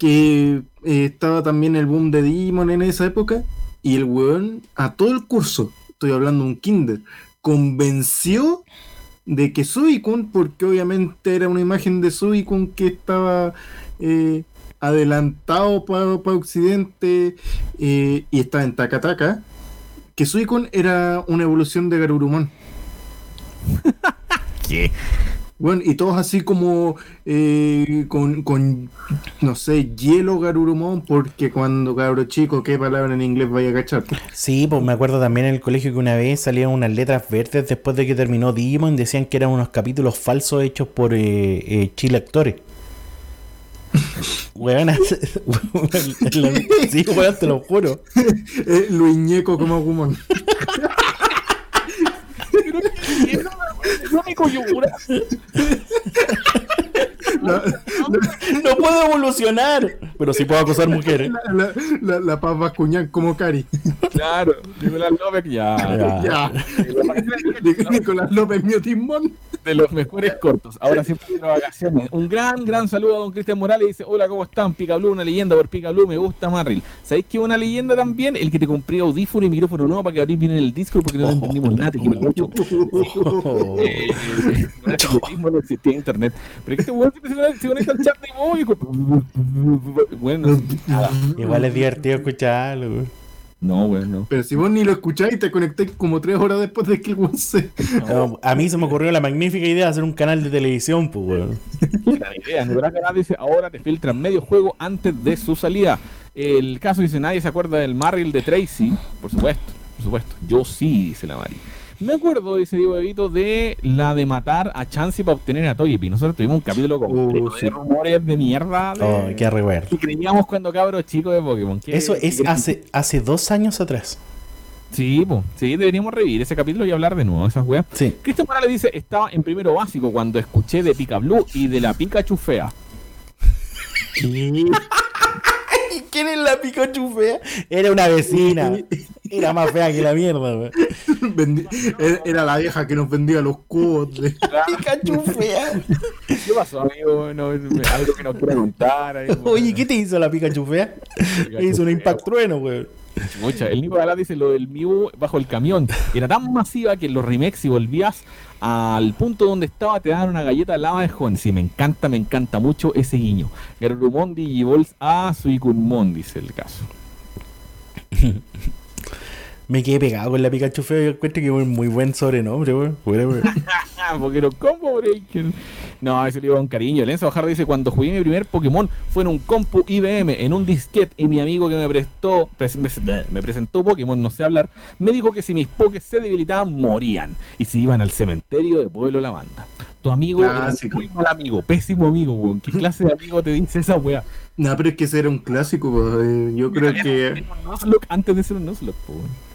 [SPEAKER 5] que eh, estaba también el boom de Digimon en esa época. Y el weón, a todo el curso, estoy hablando de un kinder, convenció de que Suicune, porque obviamente era una imagen de Suicune que estaba eh, adelantado para Occidente eh, y estaba en Takataka, que Suicune era una evolución de Garurumon.
[SPEAKER 4] ¿Qué?
[SPEAKER 5] Bueno, y todos así como eh, con, con, no sé, hielo Garurumon, porque cuando cabro chico, ¿qué palabra en inglés vaya a cachar?
[SPEAKER 3] Sí, pues me acuerdo también en el colegio que una vez salían unas letras verdes después de que terminó Digimon. Decían que eran unos capítulos falsos hechos por eh, eh, Chile Actores. Weón, sí, weón, te lo juro.
[SPEAKER 5] Eh, lo iñeco como Agumon.
[SPEAKER 4] No me coyura.
[SPEAKER 5] La,
[SPEAKER 3] No puedo evolucionar, pero sí puedo acosar mujeres.
[SPEAKER 5] la, la, la, Bascuñán como Cari.
[SPEAKER 4] Claro, Nicolás López, ya.
[SPEAKER 3] Ya.
[SPEAKER 5] Ya. Nic- Nicolás López Miotismón.
[SPEAKER 4] De los mejores cortos. Ahora sí vacaciones. Un gran, gran saludo a don Cristian Morales. Dice: Hola, ¿cómo están? Pica Blue, una leyenda por Pica Blue. Me gusta Marril. ¿Sabéis que una leyenda también? El que te compré audífono y micrófono nuevo para que abrís bien en el Discord porque no
[SPEAKER 3] Oh.
[SPEAKER 4] entendimos nada. No existía internet. Pero que este weón siempre se conecta- al chat de con- Bueno.
[SPEAKER 3] Igual es divertido escucharlo.
[SPEAKER 4] No, weón, no.
[SPEAKER 5] Pero si vos ni lo escucháis, te conectáis como tres horas después de que el weón se.
[SPEAKER 3] No, a mí se me ocurrió la magnífica idea de hacer un canal de televisión, pues, weón.
[SPEAKER 4] La idea, Nicolás Canal dice, ahora te filtran medio juego antes de su salida. El caso dice, nadie se acuerda del Marril de Tracy. Por supuesto, por supuesto. Yo sí, dice la Mari. Me acuerdo, dice Diego Evito, de la de matar a Chansey para obtener a Togepi. Nosotros tuvimos un capítulo completo
[SPEAKER 5] Oh,
[SPEAKER 4] de
[SPEAKER 5] sí.
[SPEAKER 4] rumores de mierda. De...
[SPEAKER 3] Oh, qué recuerdo.
[SPEAKER 4] que creíamos cuando cabros chicos de Pokémon. ¿Qué-
[SPEAKER 3] Eso es
[SPEAKER 4] qué-
[SPEAKER 3] hace, hace dos años atrás.
[SPEAKER 4] Sí, po, sí, deberíamos revivir ese capítulo y hablar de nuevo de esas weas.
[SPEAKER 3] Sí.
[SPEAKER 4] Cristian Morales dice, estaba en primero básico cuando escuché de Pica Blue y de la Pikachu fea.
[SPEAKER 3] ¿Quién es la Pikachu fea? Era una vecina. Era más fea que la mierda.
[SPEAKER 5] Vendi- era- la vieja que nos vendía los cubos de.
[SPEAKER 3] Pikachu fea.
[SPEAKER 4] ¿Qué pasó, amigo? No, algo que nos quiera contar. ahí,
[SPEAKER 3] Oye, ¿qué te hizo la Pikachu fea? Hizo un impact trueno, weón.
[SPEAKER 4] Mucha. El Nico Galá dice lo del Mew bajo el camión. Era tan masiva que en los remakes, si volvías al punto donde estaba, te daban una galleta lava de joven. Sí, me encanta, me encanta mucho ese guiño. Garurumon Digivolts a Suikunmon, dice el caso.
[SPEAKER 3] Me quedé pegado con la Pikachu fea y encuentro que es un muy buen sobrenombre, weón. Weón.
[SPEAKER 4] Ah, porque no combo breaker. No, eso le iba con cariño. Lenzo Bajar dice: Cuando jugué mi primer Pokémon fue en un compu IBM, en un disquete, y mi amigo que me prestó, pres- me, me presentó Pokémon, no sé hablar, me dijo que si mis Pokés se debilitaban, morían. Y se iban al cementerio de Pueblo La Banda. Tu amigo era
[SPEAKER 5] Clásico.
[SPEAKER 4] un muy mal amigo, pésimo amigo, weón. ¿Qué clase de amigo te dice esa weá?
[SPEAKER 5] No, pero es que ese era un clásico. eh, Yo creo que
[SPEAKER 4] Era un Nuzlocke antes de ser un Nuzlocke, weón.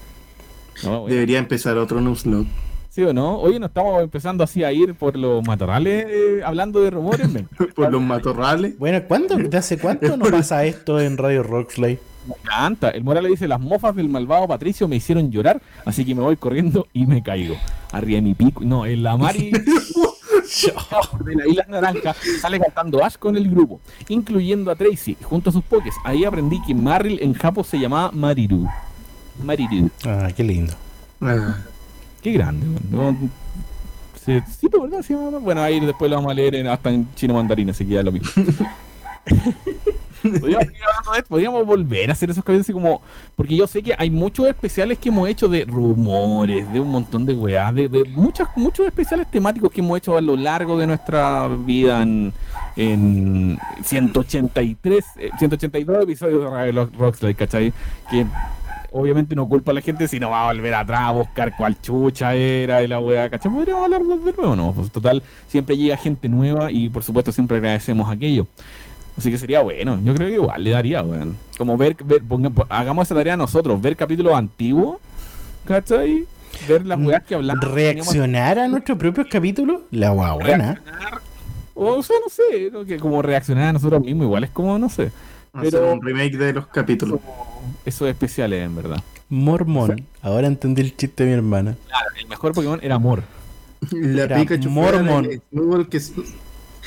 [SPEAKER 4] No,
[SPEAKER 5] debería empezar otro Nuzlocke.
[SPEAKER 4] ¿Sí o no? Hoy nos estamos empezando así a ir por los matorrales eh, hablando de rumores. Me
[SPEAKER 5] Por los matorrales.
[SPEAKER 3] Bueno, ¿cuándo, ¿de hace cuánto no pasa esto en Radio Rockslay?
[SPEAKER 4] encanta. El Morales dice, las mofas del malvado Patricio me hicieron llorar, así que me voy corriendo y me caigo. Arriba de mi pico. No, en la Mari de la Isla Naranja sale cantando Ash con el grupo, incluyendo a Tracy junto a sus pokés. Ahí aprendí que Marril en Japo se llamaba Mariru. Mariru.
[SPEAKER 3] Ah, qué lindo.
[SPEAKER 5] Ah,
[SPEAKER 4] Qué grande, weón. No, sí, sí, pero verdad, sí, mamá. Bueno, ahí después lo vamos a leer en- hasta en chino mandarín, así que ya lo mismo. podríamos, podríamos volver a hacer esos capítulos así como. Porque yo sé que hay muchos especiales que hemos hecho de rumores, de un montón de weá, de, de muchas, muchos especiales temáticos que hemos hecho a lo largo de nuestra vida en, en 183, eh, 182 episodios de Rockslide, ¿cachai? Que obviamente no culpa a la gente si no va a volver atrás a buscar cuál chucha era y la weá, ¿cachai? Podríamos hablar de nuevo, ¿no? Pues total, siempre llega gente nueva y por supuesto siempre agradecemos aquello. Así que sería bueno, yo creo que igual le daría, weón. Como ver, ver ponga- hagamos esa tarea nosotros, ver capítulos antiguos, ¿cachai? Ver las weas que hablamos.
[SPEAKER 3] ¿Reaccionar a nuestros propios capítulos? La guau buena.
[SPEAKER 4] O sea, no sé, ¿no? que como reaccionar a nosotros mismos, igual es como, no sé,
[SPEAKER 5] hacer un remake de los capítulos.
[SPEAKER 4] Es especiales en verdad.
[SPEAKER 3] Mormón. Ahora entendí el chiste de mi hermana.
[SPEAKER 4] Claro, el mejor Pokémon era Amor.
[SPEAKER 5] La
[SPEAKER 3] Era
[SPEAKER 5] Pikachu
[SPEAKER 3] Mormon.
[SPEAKER 5] fuera el Snowball que es-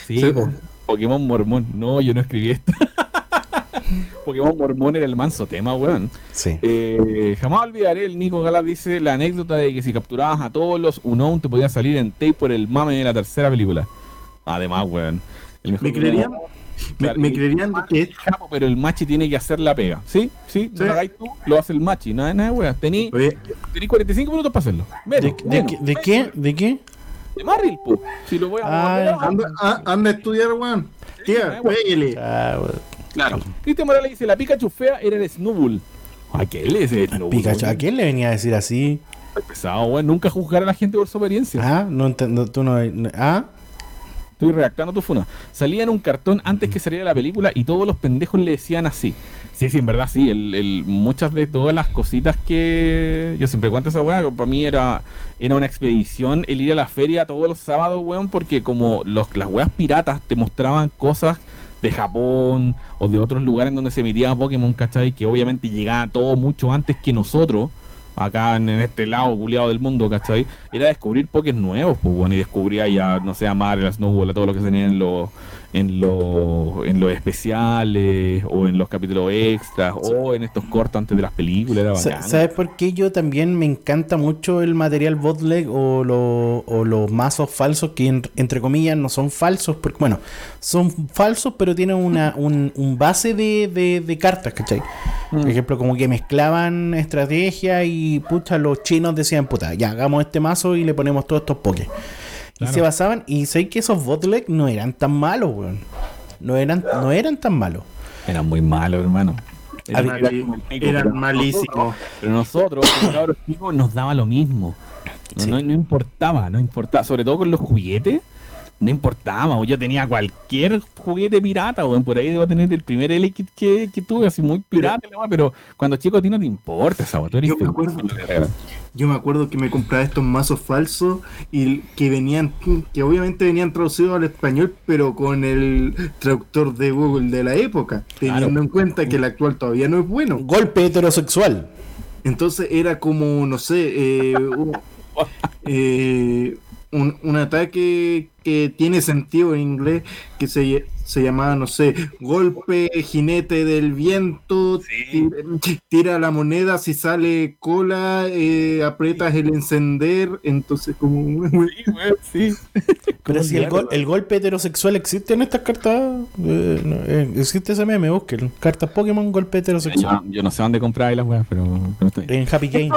[SPEAKER 4] Sí,
[SPEAKER 5] Sí.
[SPEAKER 4] po- Pokémon Mormón. No, yo no escribí esto. Pokémon Mormón era el manso tema, weón.
[SPEAKER 3] Sí.
[SPEAKER 4] Eh, jamás olvidaré, el Nico Galá dice la anécdota de que si capturabas a todos los Unown te podían salir en tape por el mame de la tercera película. Además, weón. El mejor
[SPEAKER 5] ¿Me creerían? ¿Me,
[SPEAKER 4] Claro,
[SPEAKER 5] me creerían que es-
[SPEAKER 4] Capo, pero el machi tiene que hacer la pega. ¿Sí? ¿Sí? No
[SPEAKER 5] Sí.
[SPEAKER 4] lo hagáis tú, lo hace el machi. Nada, nada, weón. Tení, tení 45 minutos para hacerlo.
[SPEAKER 3] ¿De,
[SPEAKER 4] Menos,
[SPEAKER 3] de,
[SPEAKER 4] menos,
[SPEAKER 3] qué- de qué? ¿De qué?
[SPEAKER 4] De Marril, po. Si lo voy a
[SPEAKER 3] Ah,
[SPEAKER 4] volver a-
[SPEAKER 5] anda, a- anda a estudiar, weón. Tía, pégale.
[SPEAKER 3] Ah.
[SPEAKER 4] Claro. Cristian Morales dice, la Pikachu fea era el Snubbull. ¿A qué le?
[SPEAKER 3] Pikachu, ¿a quién le venía a decir así?
[SPEAKER 4] Ay, pesado, weón. Nunca juzgar a la gente por su apariencia.
[SPEAKER 3] Ah, no entiendo, tú no... Ah,
[SPEAKER 4] Estoy redactando tu funa. Salía en un cartón antes que saliera la película y todos los pendejos le decían así. Sí, sí, en verdad sí. El, el- muchas de todas las cositas que yo siempre cuento esa weá, para mí era, era una expedición el ir a la feria todos los sábados, weón, porque como los, las weas piratas te mostraban cosas de Japón o de otros lugares donde se emitía Pokémon, ¿cachai? Que obviamente llegaba todo mucho antes que nosotros, acá en, este lado culiado del mundo, ¿cachai? Era descubrir Pokés nuevos, pues bueno, y descubría ya, no sé, a Mar, a Snowball, a todo lo que se tenía en los en los en los especiales o en los capítulos extras o en estos cortos antes de las películas era
[SPEAKER 3] Sa-
[SPEAKER 4] bacán.
[SPEAKER 3] ¿Sabes por qué yo también me encanta mucho el material botleg o, lo- o los mazos falsos que en- entre comillas no son falsos? Porque, bueno, son falsos pero tienen una, un, un base de, de- de cartas, ¿cachai?
[SPEAKER 4] Mm.
[SPEAKER 3] Por ejemplo, como que mezclaban estrategia y pucha, los chinos decían, puta, ya hagamos este mazo y le ponemos todos estos pokés.
[SPEAKER 4] Claro.
[SPEAKER 3] Y se basaban, y sé que esos botleg no eran tan malos, weón. No eran, no eran tan malos.
[SPEAKER 4] Eran muy malos, hermano. Eran,
[SPEAKER 5] malísimos.
[SPEAKER 4] Pero nosotros, cabros chicos, nos daba lo mismo. No,
[SPEAKER 3] Sí.
[SPEAKER 4] no, no importaba, no importaba. Sobre todo con los juguetes, no importaba. o Yo tenía cualquier juguete pirata, o por ahí debo tener el primer Elekid que, que tuve, así muy pirata, la weá, pero cuando chico a ti no te importa esa weá, tú eres
[SPEAKER 5] Yo me acuerdo. Yo me acuerdo que me compraba estos mazos falsos y que venían, que obviamente venían traducidos al español, pero con el traductor de Google de la época, teniendo
[SPEAKER 4] Claro.
[SPEAKER 5] en cuenta que el actual todavía no es bueno.
[SPEAKER 3] Golpe heterosexual.
[SPEAKER 5] Entonces era como, no sé, eh, eh, un- un ataque que tiene sentido en inglés, que se, se llamaba, no sé, golpe jinete del viento,
[SPEAKER 4] Sí.
[SPEAKER 5] tira la moneda, si sale cola, eh, aprietas el encender, entonces como...
[SPEAKER 4] Sí, sí.
[SPEAKER 3] Pero si el, gol- el golpe heterosexual existe en estas cartas, eh, no, eh, existe ese meme, busquen. Cartas Pokémon, golpe heterosexual.
[SPEAKER 4] Yo, yo no sé dónde comprar ahí las weas, pero, pero.
[SPEAKER 3] En Happy Game.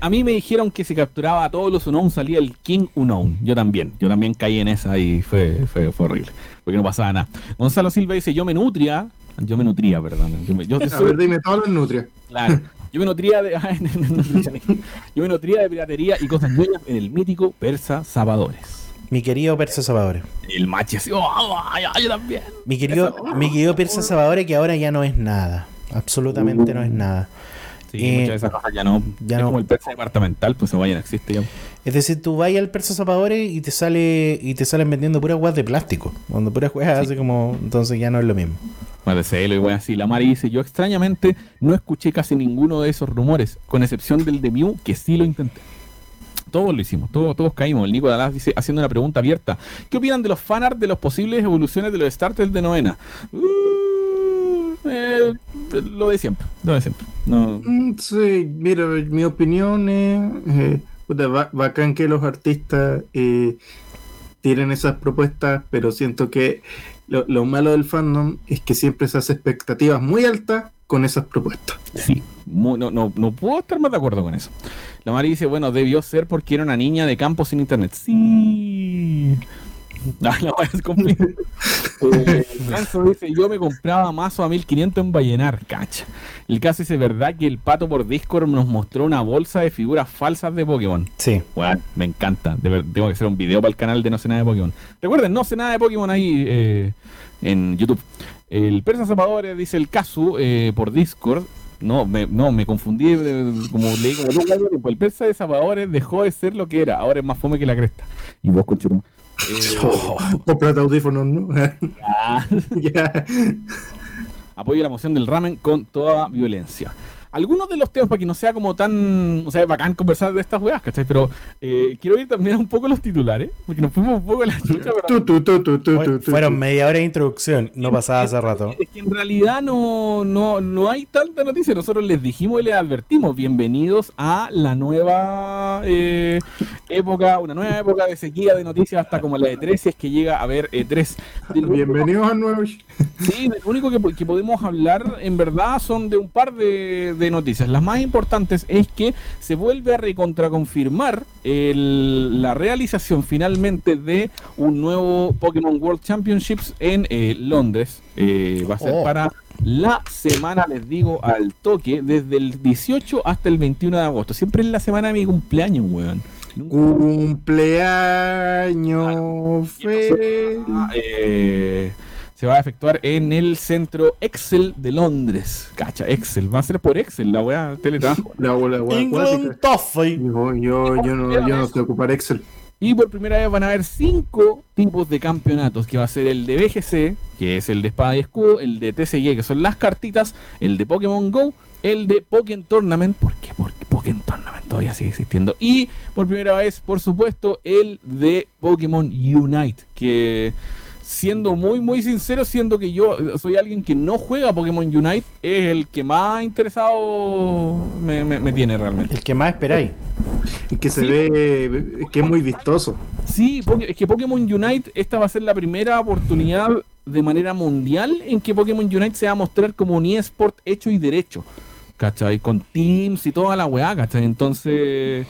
[SPEAKER 4] A mí me dijeron que si capturaba a todos los Unown salía el King Unown. Yo también, yo también caí en esa y fue, fue, fue horrible. Porque no pasaba nada. Gonzalo Silva dice, yo me nutría, yo me nutría, perdón. Yo me, yo
[SPEAKER 5] A
[SPEAKER 4] soy-
[SPEAKER 5] ver, dime todas las nutrias.
[SPEAKER 4] claro, yo me nutría de yo me nutría de piratería y cosas ñoñas en el mítico Persa Sabadores.
[SPEAKER 3] Mi querido Persa Salvadores.
[SPEAKER 4] El machi así, oh, ay, ay, yo también.
[SPEAKER 3] Mi querido, mi querido Persa Salvadores que ahora ya no es nada. Absolutamente no es nada.
[SPEAKER 4] Sí,
[SPEAKER 3] Eh,
[SPEAKER 4] muchas de esas cosas ya no.
[SPEAKER 3] ya
[SPEAKER 4] es
[SPEAKER 3] no.
[SPEAKER 4] como el persa departamental, pues esa vaya no existe ya.
[SPEAKER 3] Es decir, tú vas al Persa Zapadores y te sale y te salen vendiendo puras weas de plástico. Cuando puras weas así como. Entonces ya no es lo mismo.
[SPEAKER 4] Más de celo y voy así. La Mari dice, yo extrañamente no escuché casi ninguno de esos rumores, con excepción del de Mew, que sí lo intenté. Todos lo hicimos, todos, todos caímos. El Nico Dalás dice, haciendo una pregunta abierta. ¿Qué opinan de los fanart de las posibles evoluciones de los starters de novena? Uh, eh, lo de siempre, lo de siempre. No,
[SPEAKER 5] Mm, Sí, mira, mi opinión es eh, puta, bacán que los artistas eh, tiren esas propuestas, pero siento que lo, lo malo del fandom es que siempre se hace expectativas muy altas con esas propuestas.
[SPEAKER 4] Sí, no, no, no puedo estar más de acuerdo con eso. La Mari dice, bueno, debió ser porque era una niña de campo sin internet. Sí. Ah, la wea es complicada. Eh, dice, yo me compraba mazo a 1500 en Vallenar, cacha. El caso dice, ¿verdad que el pato por Discord nos mostró una bolsa de figuras falsas de Pokémon?
[SPEAKER 3] Sí.
[SPEAKER 4] Bueno, me encanta. De tengo que hacer un video para el canal de No sé nada de Pokémon. Recuerden, No sé nada de Pokémon ahí eh, en YouTube. El Persa Zapadores dice el Casu eh, por Discord. No, me, no, me confundí. como leí como pues El Persa de Zapadores dejó de ser lo que era. Ahora es más fome que la cresta. Y vos, conchurum. Eh,
[SPEAKER 5] Comprate audífonos, ¿no? ya.
[SPEAKER 4] apoyo la moción del ramen con toda violencia. Algunos de los temas, para que no sea como tan, o sea, bacán conversar de estas weas, ¿cachai? Pero eh, quiero ir también un poco los titulares, porque nos fuimos un poco a la chucha, pero
[SPEAKER 3] fueron media hora de introducción. No pasaba hace rato.
[SPEAKER 4] Es que en realidad no, no, no hay tanta noticia. Nosotros les dijimos y les advertimos, bienvenidos a la nueva eh, época, una nueva época de sequía de noticias hasta como la de 3 si es que llega a haber E3. De lo único-
[SPEAKER 5] Bienvenidos a nuevo.
[SPEAKER 4] Sí, lo único que, que podemos hablar en verdad son de un par de, de noticias. Las más importantes es que se vuelve a recontraconfirmar el- la realización finalmente de un nuevo Pokémon World Championships en eh, Londres. Eh, va a ser
[SPEAKER 3] Oh.
[SPEAKER 4] para la semana, les digo, al toque, desde el 18 hasta el 21 de agosto. Siempre es la semana de mi cumpleaños, weón.
[SPEAKER 5] Cumpleaños feliz.
[SPEAKER 4] eh, se va a efectuar en el centro Excel de Londres. Cacha, Excel. Va a ser por Excel, la weá teletrabajo.
[SPEAKER 5] La bola
[SPEAKER 3] England Toffee.
[SPEAKER 5] Yo, yo, yo, no, yo no sé ocupar Excel.
[SPEAKER 4] Y por primera vez van a haber cinco tipos de campeonatos, que va a ser el de BGC, que es el de espada y escudo, el de TCG, que son las cartitas, el de Pokémon Go, el de Pokémon Tournament, ¿por qué? Porque Pokémon Tournament todavía sigue existiendo. Y por primera vez, por supuesto, el de Pokémon Unite, que siendo muy, muy sincero, siendo que yo soy alguien que no juega Pokémon Unite, es el que más interesado me, me- me tiene realmente.
[SPEAKER 3] El que más esperáis.
[SPEAKER 5] Y que se
[SPEAKER 4] Sí.
[SPEAKER 5] ve que es muy vistoso.
[SPEAKER 4] Sí, es que Pokémon Unite, esta va a ser la primera oportunidad de manera mundial en que Pokémon Unite se va a mostrar como un eSport hecho y derecho. ¿Cachai? Con teams y toda la weá, ¿cachai? Entonces,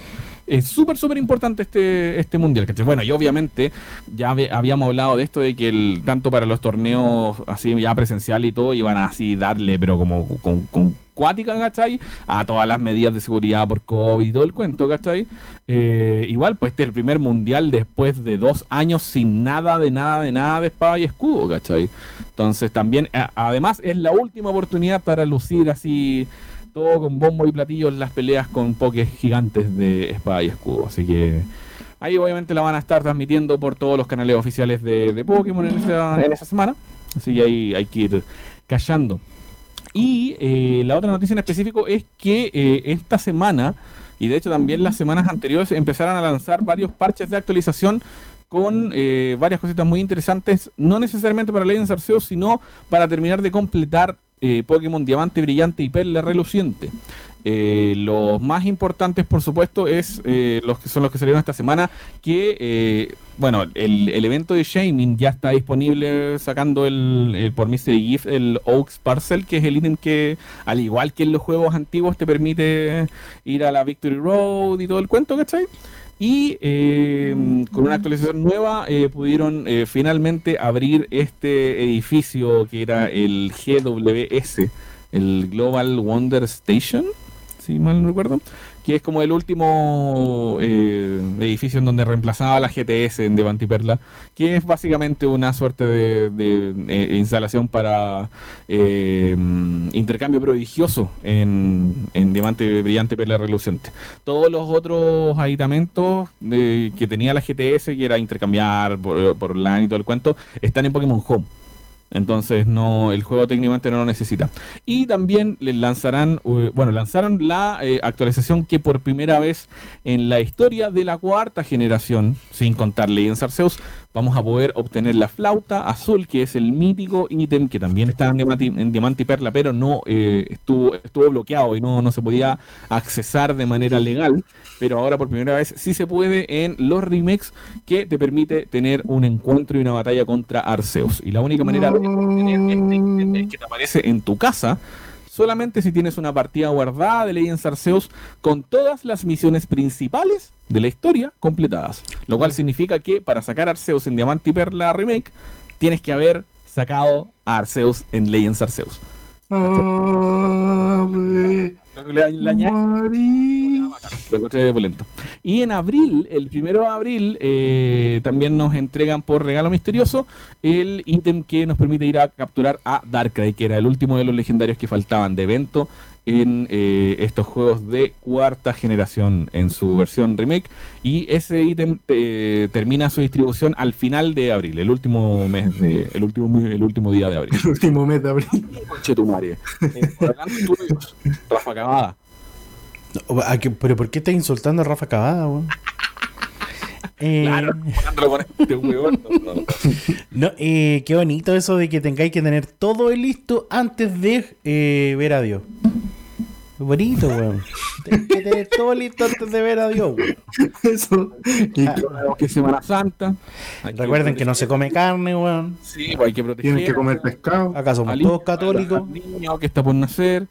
[SPEAKER 4] es súper, súper importante este, este mundial, ¿cachai? Bueno, y obviamente ya habíamos hablado de esto, de que el, tanto para los torneos así ya presencial y todo, iban así darle, pero como con, con cuática, ¿cachai? A todas las medidas de seguridad por COVID y todo el cuento, ¿cachai? Eh, igual, pues este es el primer mundial después de dos años sin nada, de nada, de nada de espada y escudo, ¿cachai? Entonces también, además, es la última oportunidad para lucir así todo con bombo y platillo las peleas con pokés gigantes de espada y escudo. Así que ahí obviamente la van a estar transmitiendo por todos los canales oficiales de, de Pokémon en esa, en esa semana. Así que ahí hay que ir callando. Y eh, la otra noticia en específico es que eh, esta semana, y de hecho también las semanas anteriores, empezaron a lanzar varios parches de actualización con eh, varias cositas muy interesantes, no necesariamente para Legends Arceus, sino para terminar de completar eh, Pokémon Diamante Brillante y Perla Reluciente. Eh, los más importantes, por supuesto, es eh, los que son los que salieron esta semana. Que, bueno, el, el evento de Shaming ya está disponible sacando el, el por Mystery Gift el Oaks Parcel, que es el ítem que, al igual que en los juegos antiguos, te permite ir a la Victory Road y todo el cuento, ¿cachai? Y eh, con una actualización nueva eh, pudieron eh, finalmente abrir este edificio que era el GWS, el Global Wonder Station. si mal no recuerdo, que es como el último eh, edificio en donde reemplazaba la GTS en Diamante y Perla, que es básicamente una suerte de, de, eh, instalación para eh, intercambio prodigioso en, en Diamante Brillante Perla Reluciente. Todos los otros aditamentos de- que tenía la GTS, que era intercambiar por, por online y todo el cuento, están en Pokémon Home. Entonces no, el juego técnicamente no lo necesita. Y también le lanzarán, eh, bueno, lanzaron la eh, actualización que por primera vez en la historia de la cuarta generación, sin contar Legends Arceus, vamos a poder obtener la flauta azul, que es el mítico ítem que también está en Diamante, en Diamante y Perla, pero no eh, estuvo, estuvo bloqueado y no, no se podía accesar de manera legal. Pero ahora por primera vez sí se puede en los remakes que te permite tener un encuentro y una batalla contra Arceus. Y la única manera de obtener este ítem es que te aparece en tu casa solamente si tienes una partida guardada de Legends Arceus con todas las misiones principales de la historia completadas. Lo cual significa que para sacar Arceus en Diamante y Perla Remake, tienes que haber sacado a Arceus en Legends Arceus.
[SPEAKER 5] Ave
[SPEAKER 4] le- le. Lo encontré opulento. Y en abril, el primero de abril, eh, también nos entregan por regalo misterioso el ítem que nos permite ir a capturar a Darkrai, que era el último de los legendarios que faltaban de evento en eh, estos juegos de cuarta generación en su versión remake. Y ese ítem eh, termina su distribución al final de abril, el último mes de, el último, el último día de abril.
[SPEAKER 5] El último mes de abril.
[SPEAKER 4] Por adelante Rafa Cavada.
[SPEAKER 3] No, ¿a qué- ¿Pero por qué estás insultando a Rafa Cavada, weón? Eh,
[SPEAKER 4] Claro, este no, no.
[SPEAKER 3] no, eh, qué bonito eso de que tengáis que tener todo listo antes de eh, ver a Dios. Bonito, weón. Tienes que tener todo listo antes de ver a Dios, weón.
[SPEAKER 5] Eso. Y
[SPEAKER 3] Ah,
[SPEAKER 4] que es Semana Santa.
[SPEAKER 3] Recuerden que no se come carne, weón.
[SPEAKER 4] Sí, pues hay que proteger.
[SPEAKER 5] tienen que comer pescado.
[SPEAKER 3] Acá somos todos católicos.
[SPEAKER 4] niño que está por nacer.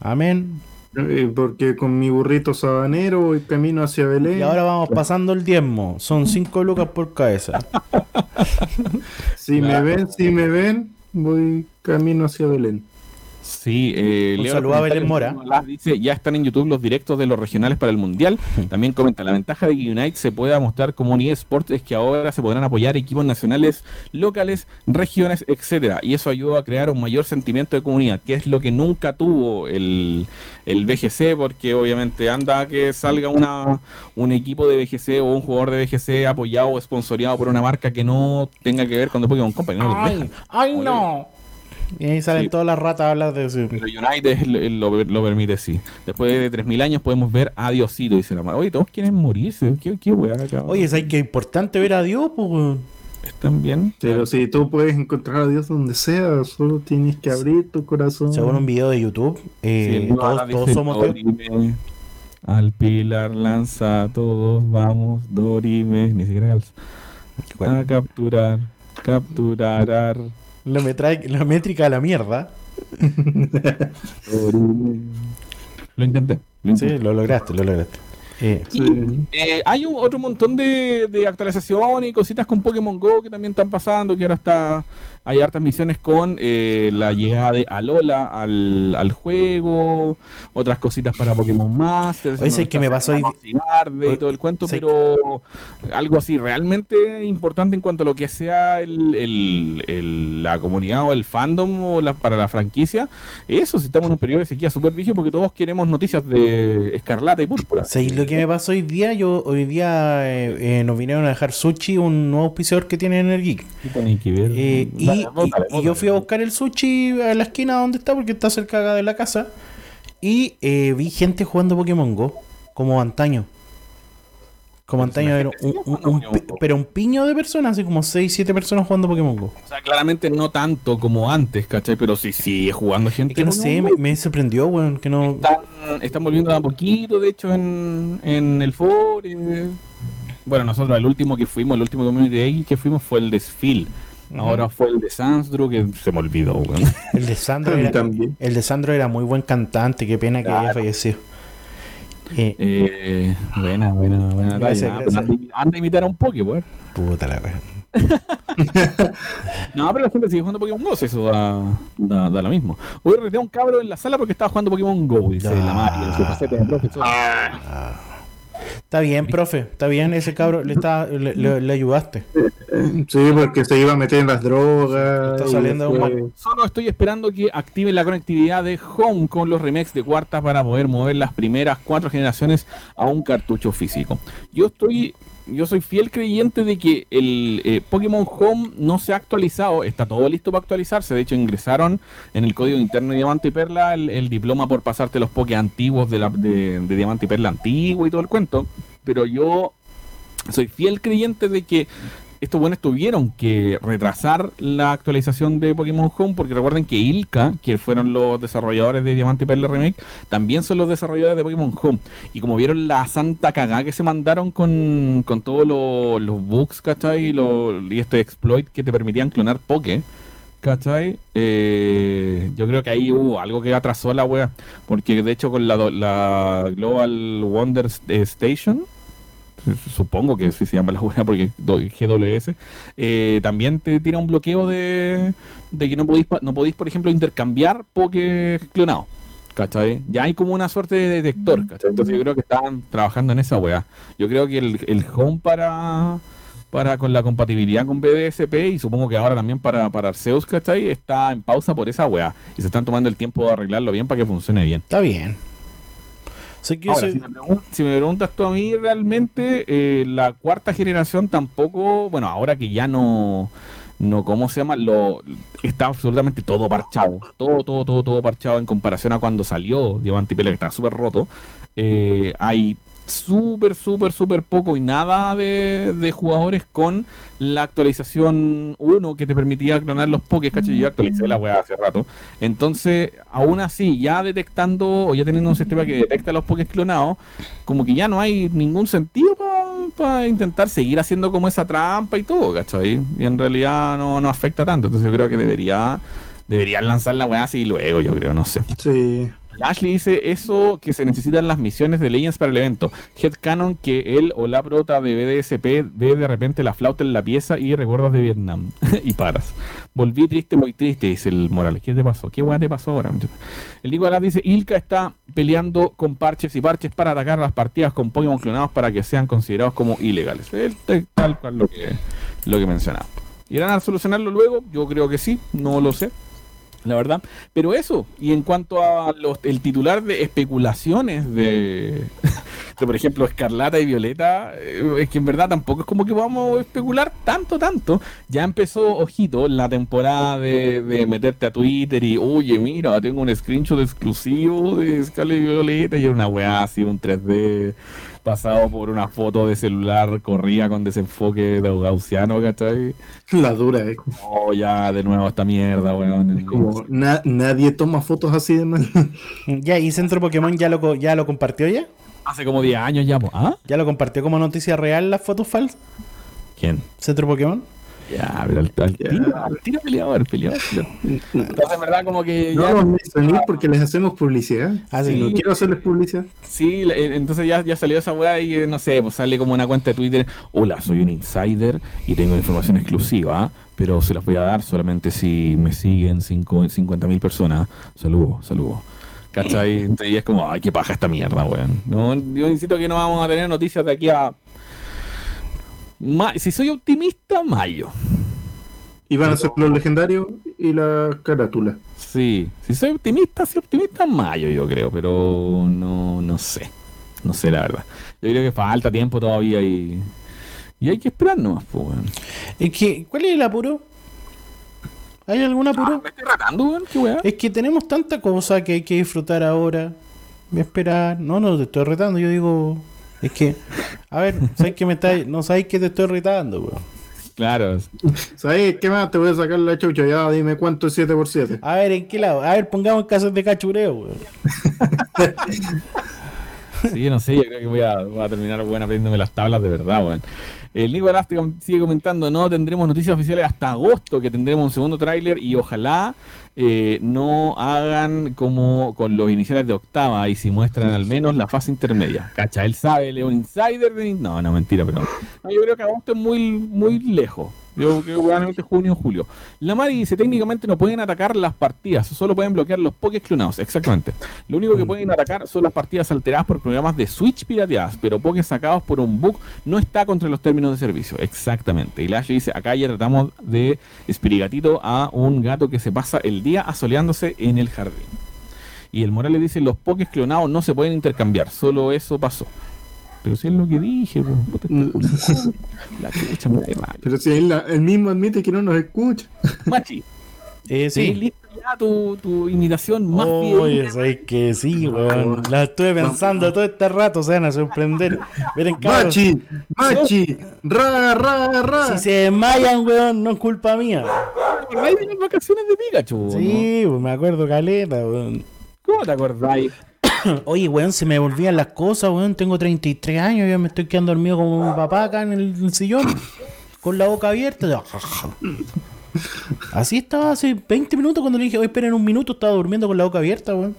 [SPEAKER 3] Amén.
[SPEAKER 5] Eh, Porque con mi burrito sabanero voy camino hacia Belén.
[SPEAKER 3] Y ahora vamos pasando el diezmo. Son 5 lucas por cabeza.
[SPEAKER 5] Si me ven, si me ven, voy camino hacia Belén.
[SPEAKER 4] Sí, eh,
[SPEAKER 3] Un
[SPEAKER 4] leo
[SPEAKER 3] saludo a Belén. Mora.
[SPEAKER 4] Dice, ya están en YouTube los directos de los regionales para el Mundial. También comenta, la ventaja de que Unite se pueda mostrar como un eSports es que ahora se podrán apoyar equipos nacionales, locales, regiones, etcétera Y eso ayuda a crear un mayor sentimiento de comunidad, que es lo que nunca tuvo el, el BGC, porque obviamente anda a que salga una, un equipo de BGC o un jugador de BGC apoyado o sponsoreado por una marca que no tenga que ver con The Pokémon Company. No dejan.
[SPEAKER 3] ¡Ay, no! Y ahí salen
[SPEAKER 4] Sí.
[SPEAKER 3] todas las ratas a hablar de eso.
[SPEAKER 4] Pero United lo, lo permite, sí. Después de 3.000 años podemos ver a Diosito, dice la madre. Oye, todos quieren morirse. ¿Qué, qué weá, cabrón?
[SPEAKER 3] Oye, ¿sabes qué importante ver a Dios, pues?
[SPEAKER 4] ¿Están bien?
[SPEAKER 5] Pero si tú puedes encontrar a Dios donde sea, solo tienes que abrir tu corazón.
[SPEAKER 3] Según un video de YouTube, eh,
[SPEAKER 4] Sí,
[SPEAKER 3] todos, todos somos Dios.
[SPEAKER 4] Dorime, Al pilar lanza, todos vamos, Dorime, ni siquiera. A capturar, capturar,
[SPEAKER 3] La, la métrica a la mierda.
[SPEAKER 4] Lo intenté. Lo
[SPEAKER 3] Sí, lo lograste, lo lograste. Eh.
[SPEAKER 4] Eh, hay un, otro montón de, de actualizaciones y cositas con Pokémon Go que también están pasando, que ahora está hay hartas misiones con eh, la llegada de Alola al, al juego, otras cositas para Pokémon Masters.
[SPEAKER 3] Oye, ¿sabes qué me pasó hoy?
[SPEAKER 4] Tarde y todo el cuento,
[SPEAKER 3] ¿sabes
[SPEAKER 4] pero algo así realmente importante en cuanto a lo que sea el, el- el- la comunidad o el fandom o la- para la franquicia. Eso, si estamos en un periodo de sequía súper porque todos queremos noticias de Escarlata y Púrpura.
[SPEAKER 3] ¿Sabéis lo que me pasó hoy día? Yo hoy día eh, eh, nos vinieron a dejar sushi, un nuevo auspiciador que tiene en el Geek.
[SPEAKER 4] ¿Qué
[SPEAKER 3] y, yo fui a buscar el sushi a la esquina donde está, porque está cerca de la casa. Y eh, vi gente jugando Pokémon Go, como antaño. Como antaño, era un, un- un pi- pero un piño de personas, así como 6, 7 personas jugando Pokémon Go.
[SPEAKER 4] O sea, claramente no tanto como antes, ¿cachai? Pero sí sigue jugando gente.
[SPEAKER 3] Es que no sé, me, me sorprendió, weón, que no...
[SPEAKER 4] Están, están volviendo a poquito, de hecho, en, en el foro. Bueno, nosotros el último que fuimos, el último Community Day que fuimos fue el desfile. Ahora fue el de Sansdru, que se me olvidó.
[SPEAKER 3] El de Sandro era,
[SPEAKER 5] también.
[SPEAKER 3] el de Sandro era muy buen cantante, qué pena que haya fallecido. Eh,
[SPEAKER 4] Eh, buena, buena, buena.
[SPEAKER 3] Gracias,
[SPEAKER 4] talla.
[SPEAKER 3] gracias.
[SPEAKER 4] Anda, anda a imitar a un Poké, weón.
[SPEAKER 3] puta la wea.
[SPEAKER 4] no, pero la gente sigue jugando Pokémon Go, eso da, da, da lo mismo. Hoy reté a un cabro en la sala porque estaba jugando Pokémon Go, dice
[SPEAKER 3] Ah.
[SPEAKER 4] la Mari, en su faceta de profesor.
[SPEAKER 3] Está bien, profe. Está bien, ese cabro le, está, le, le- le ayudaste.
[SPEAKER 5] Sí, porque se iba a meter en las drogas.
[SPEAKER 3] Está saliendo un
[SPEAKER 5] después-
[SPEAKER 4] Solo estoy esperando que activen la conectividad de Home con los remakes de cuarta para poder mover las primeras cuatro generaciones a un cartucho físico. Yo estoy, yo soy fiel creyente de que el eh, Pokémon Home no se ha actualizado, está todo listo para actualizarse. De hecho, ingresaron en el código interno de Diamante y Perla el, diploma por pasarte los Poké antiguos de, la, de, de Diamante y Perla antiguo y todo el cuento. Pero yo soy fiel creyente de que estos buenos tuvieron que retrasar la actualización de Pokémon Home porque recuerden que Ilka, que fueron los desarrolladores de Diamante y Perla Remake, también son los desarrolladores de Pokémon Home. Y como vieron la santa cagada que se mandaron con, con todos los, bugs, ¿cachai? Y, lo- y este exploit que te permitían clonar Poké. ¿Cachai? Eh, yo creo que ahí hubo algo que atrasó la wea. Porque de hecho con la, la Global Wonder Station, supongo que sí se llama la wea porque GWS, eh, también te tira un bloqueo de, de que no podéis, no podéis, por ejemplo, intercambiar Poké clonado. ¿Cachai? Ya hay como una suerte de detector, ¿cachai? Entonces yo creo que estaban trabajando en esa wea. Yo creo que el, el home para, para con la compatibilidad con BDSP y supongo que ahora también para, para Arceus, ¿cachai? Está en pausa por esa wea. Y se están tomando el tiempo de arreglarlo bien para que funcione bien.
[SPEAKER 3] Está bien. Que
[SPEAKER 4] Ahora, si, me pregun- si me preguntas tú a mí, realmente eh, la cuarta generación tampoco, bueno, ahora que ya no, no ¿cómo se llama? Lo, está absolutamente todo parchado, todo, todo, todo, todo parchado en comparación a cuando salió Diamante y Pelea, que estaba súper roto. Eh, hay súper, súper, súper poco y nada de, de jugadores con la actualización 1 que te permitía clonar los Pokés, ¿cachai? Yo actualicé la weá hace rato. Entonces, aún así, ya detectando o ya teniendo un sistema que detecta los Pokés clonados, como que ya no hay ningún sentido para intentar seguir haciendo como esa trampa y todo, ¿cachai? Y en realidad no, no afecta tanto. Entonces yo creo que debería deberían lanzar la weá así luego, yo creo, no sé.
[SPEAKER 5] Sí.
[SPEAKER 4] Ashley dice eso que se necesitan las misiones de Legends para el evento. Headcanon que él o la prota de BDSP ve de repente la flauta en la pieza y recuerdas de Vietnam. y paras. Volví triste, muy triste, dice el Morales. ¿Qué te pasó? ¿Qué weá te pasó ahora? El Nicolás dice, Ilka está peleando con parches y parches para atacar las partidas con Pokémon clonados para que sean considerados como ilegales. Es tal lo que, lo mencionaba. ¿Irán a solucionarlo luego? Yo creo que sí, no lo sé la verdad. Pero eso, y en cuanto a los, el titular de especulaciones de, de, por ejemplo, Escarlata y Violeta, eh, es que en verdad tampoco es como que vamos a especular tanto, tanto. Ya empezó, ojito, la temporada de, de meterte a Twitter y, oye, mira, tengo un screenshot exclusivo de Escarlata y Violeta y era una weá así, un 3D pasado por una foto de celular corría con desenfoque de gaussiano, ¿cachai?
[SPEAKER 5] La dura, eh.
[SPEAKER 4] Oh, ya de nuevo esta mierda, weón.
[SPEAKER 5] Es como na- nadie toma fotos así de mal.
[SPEAKER 3] Ya, y Centro Pokémon ya lo, co- ya lo compartió ya.
[SPEAKER 4] Hace como 10 años ya. ¿ah?
[SPEAKER 3] ¿Ya lo compartió como noticia real las fotos falsas?
[SPEAKER 4] ¿Quién?
[SPEAKER 3] Centro Pokémon.
[SPEAKER 4] Ya, pero al, al
[SPEAKER 5] Ya.
[SPEAKER 4] tiro, al tiro peleador, peleador. Entonces, en verdad, como que
[SPEAKER 5] No
[SPEAKER 4] ya.
[SPEAKER 5] los mencioné porque les hacemos publicidad.
[SPEAKER 3] Ah, sí.
[SPEAKER 5] Y no quiero hacerles publicidad.
[SPEAKER 4] Sí, entonces ya, ya salió esa weá y eh, no sé, pues sale como una cuenta de Twitter. Hola, soy un insider y tengo información exclusiva, pero se las voy a dar solamente si me siguen 50 mil personas. Saludos, saludos. ¿Cachai? Entonces ya es como, ay, qué paja esta mierda, weón. No, yo insisto que no vamos a tener noticias de aquí a. ma- si soy optimista, mayo.
[SPEAKER 5] Y van a ser los legendarios y la carátula.
[SPEAKER 4] Sí, si soy optimista, soy optimista en mayo, yo creo, pero no, no sé. No sé, la verdad. Yo creo que falta tiempo todavía y, y hay que esperar nomás, pues, weón.
[SPEAKER 3] Es que, ¿cuál es el apuro? ¿Hay algún apuro?
[SPEAKER 4] ¿Me estoy ratando, weón? ¿Qué weá?
[SPEAKER 3] Es que tenemos tanta cosa que hay que disfrutar ahora. Voy a esperar. No, no te estoy retando. Yo digo. Es que. A ver, ¿sabes que me está, No sabes que te estoy retando, weón.
[SPEAKER 4] Claro.
[SPEAKER 5] ¿Sabes qué más? Te voy a sacar la chucha. Ya dime cuánto es 7x7.
[SPEAKER 3] A ver, ¿en qué lado? A ver, pongamos casos de cachureo, weón.
[SPEAKER 4] Sí, no sé, yo creo que voy a, terminar bueno, aprendiéndome las tablas de verdad, weón. El Nico Elástico sigue comentando, no tendremos noticias oficiales hasta agosto, que tendremos un segundo tráiler y ojalá eh, no hagan como con los iniciales de octava y si muestran al menos la fase intermedia. Cacha, él sabe, él es un insider de... No, no, mentira, pero... no, yo creo que agosto es muy, muy lejos. Yo creo que probablemente junio o julio. La Mari dice, técnicamente no pueden atacar las partidas, solo pueden bloquear los pokés clonados, exactamente. Lo único que pueden atacar son las partidas alteradas por programas de Switch pirateadas, pero pokés sacados por un bug no está contra los términos de servicio, exactamente. Y Lash dice, acá ya tratamos de espirigatito a un gato que se pasa el día asoleándose en el jardín. Y el Morales dice, los pokés clonados no se pueden intercambiar, solo eso pasó. Pero si es lo que dije, pues, puta, esta- la chucha me da mal.
[SPEAKER 5] Pero si él, él mismo admite que no nos escucha.
[SPEAKER 4] Machi,
[SPEAKER 3] Eh,
[SPEAKER 4] ¿sí? listo ya tu, tu imitación más
[SPEAKER 3] Oye, sabes que sí, weón. La estuve pensando todo este rato, se van a sorprender. Miren, cabros,
[SPEAKER 5] Machi, Machi, ra, ra, ra.
[SPEAKER 3] si se desmayan, weón, no es culpa mía.
[SPEAKER 4] ¿Te de las vacaciones de Pikachu?
[SPEAKER 3] Sí, pues me acuerdo caleta, weón.
[SPEAKER 4] ¿no? ¿Cómo te acordáis?
[SPEAKER 3] Oye, weón, se me volvían las cosas, weón. Tengo 33 años, ya me estoy quedando dormido como mi papá acá en el, sillón, con la boca abierta. Así estaba hace 20 minutos cuando le dije, oye, esperen un minuto, estaba durmiendo con la boca abierta, weón.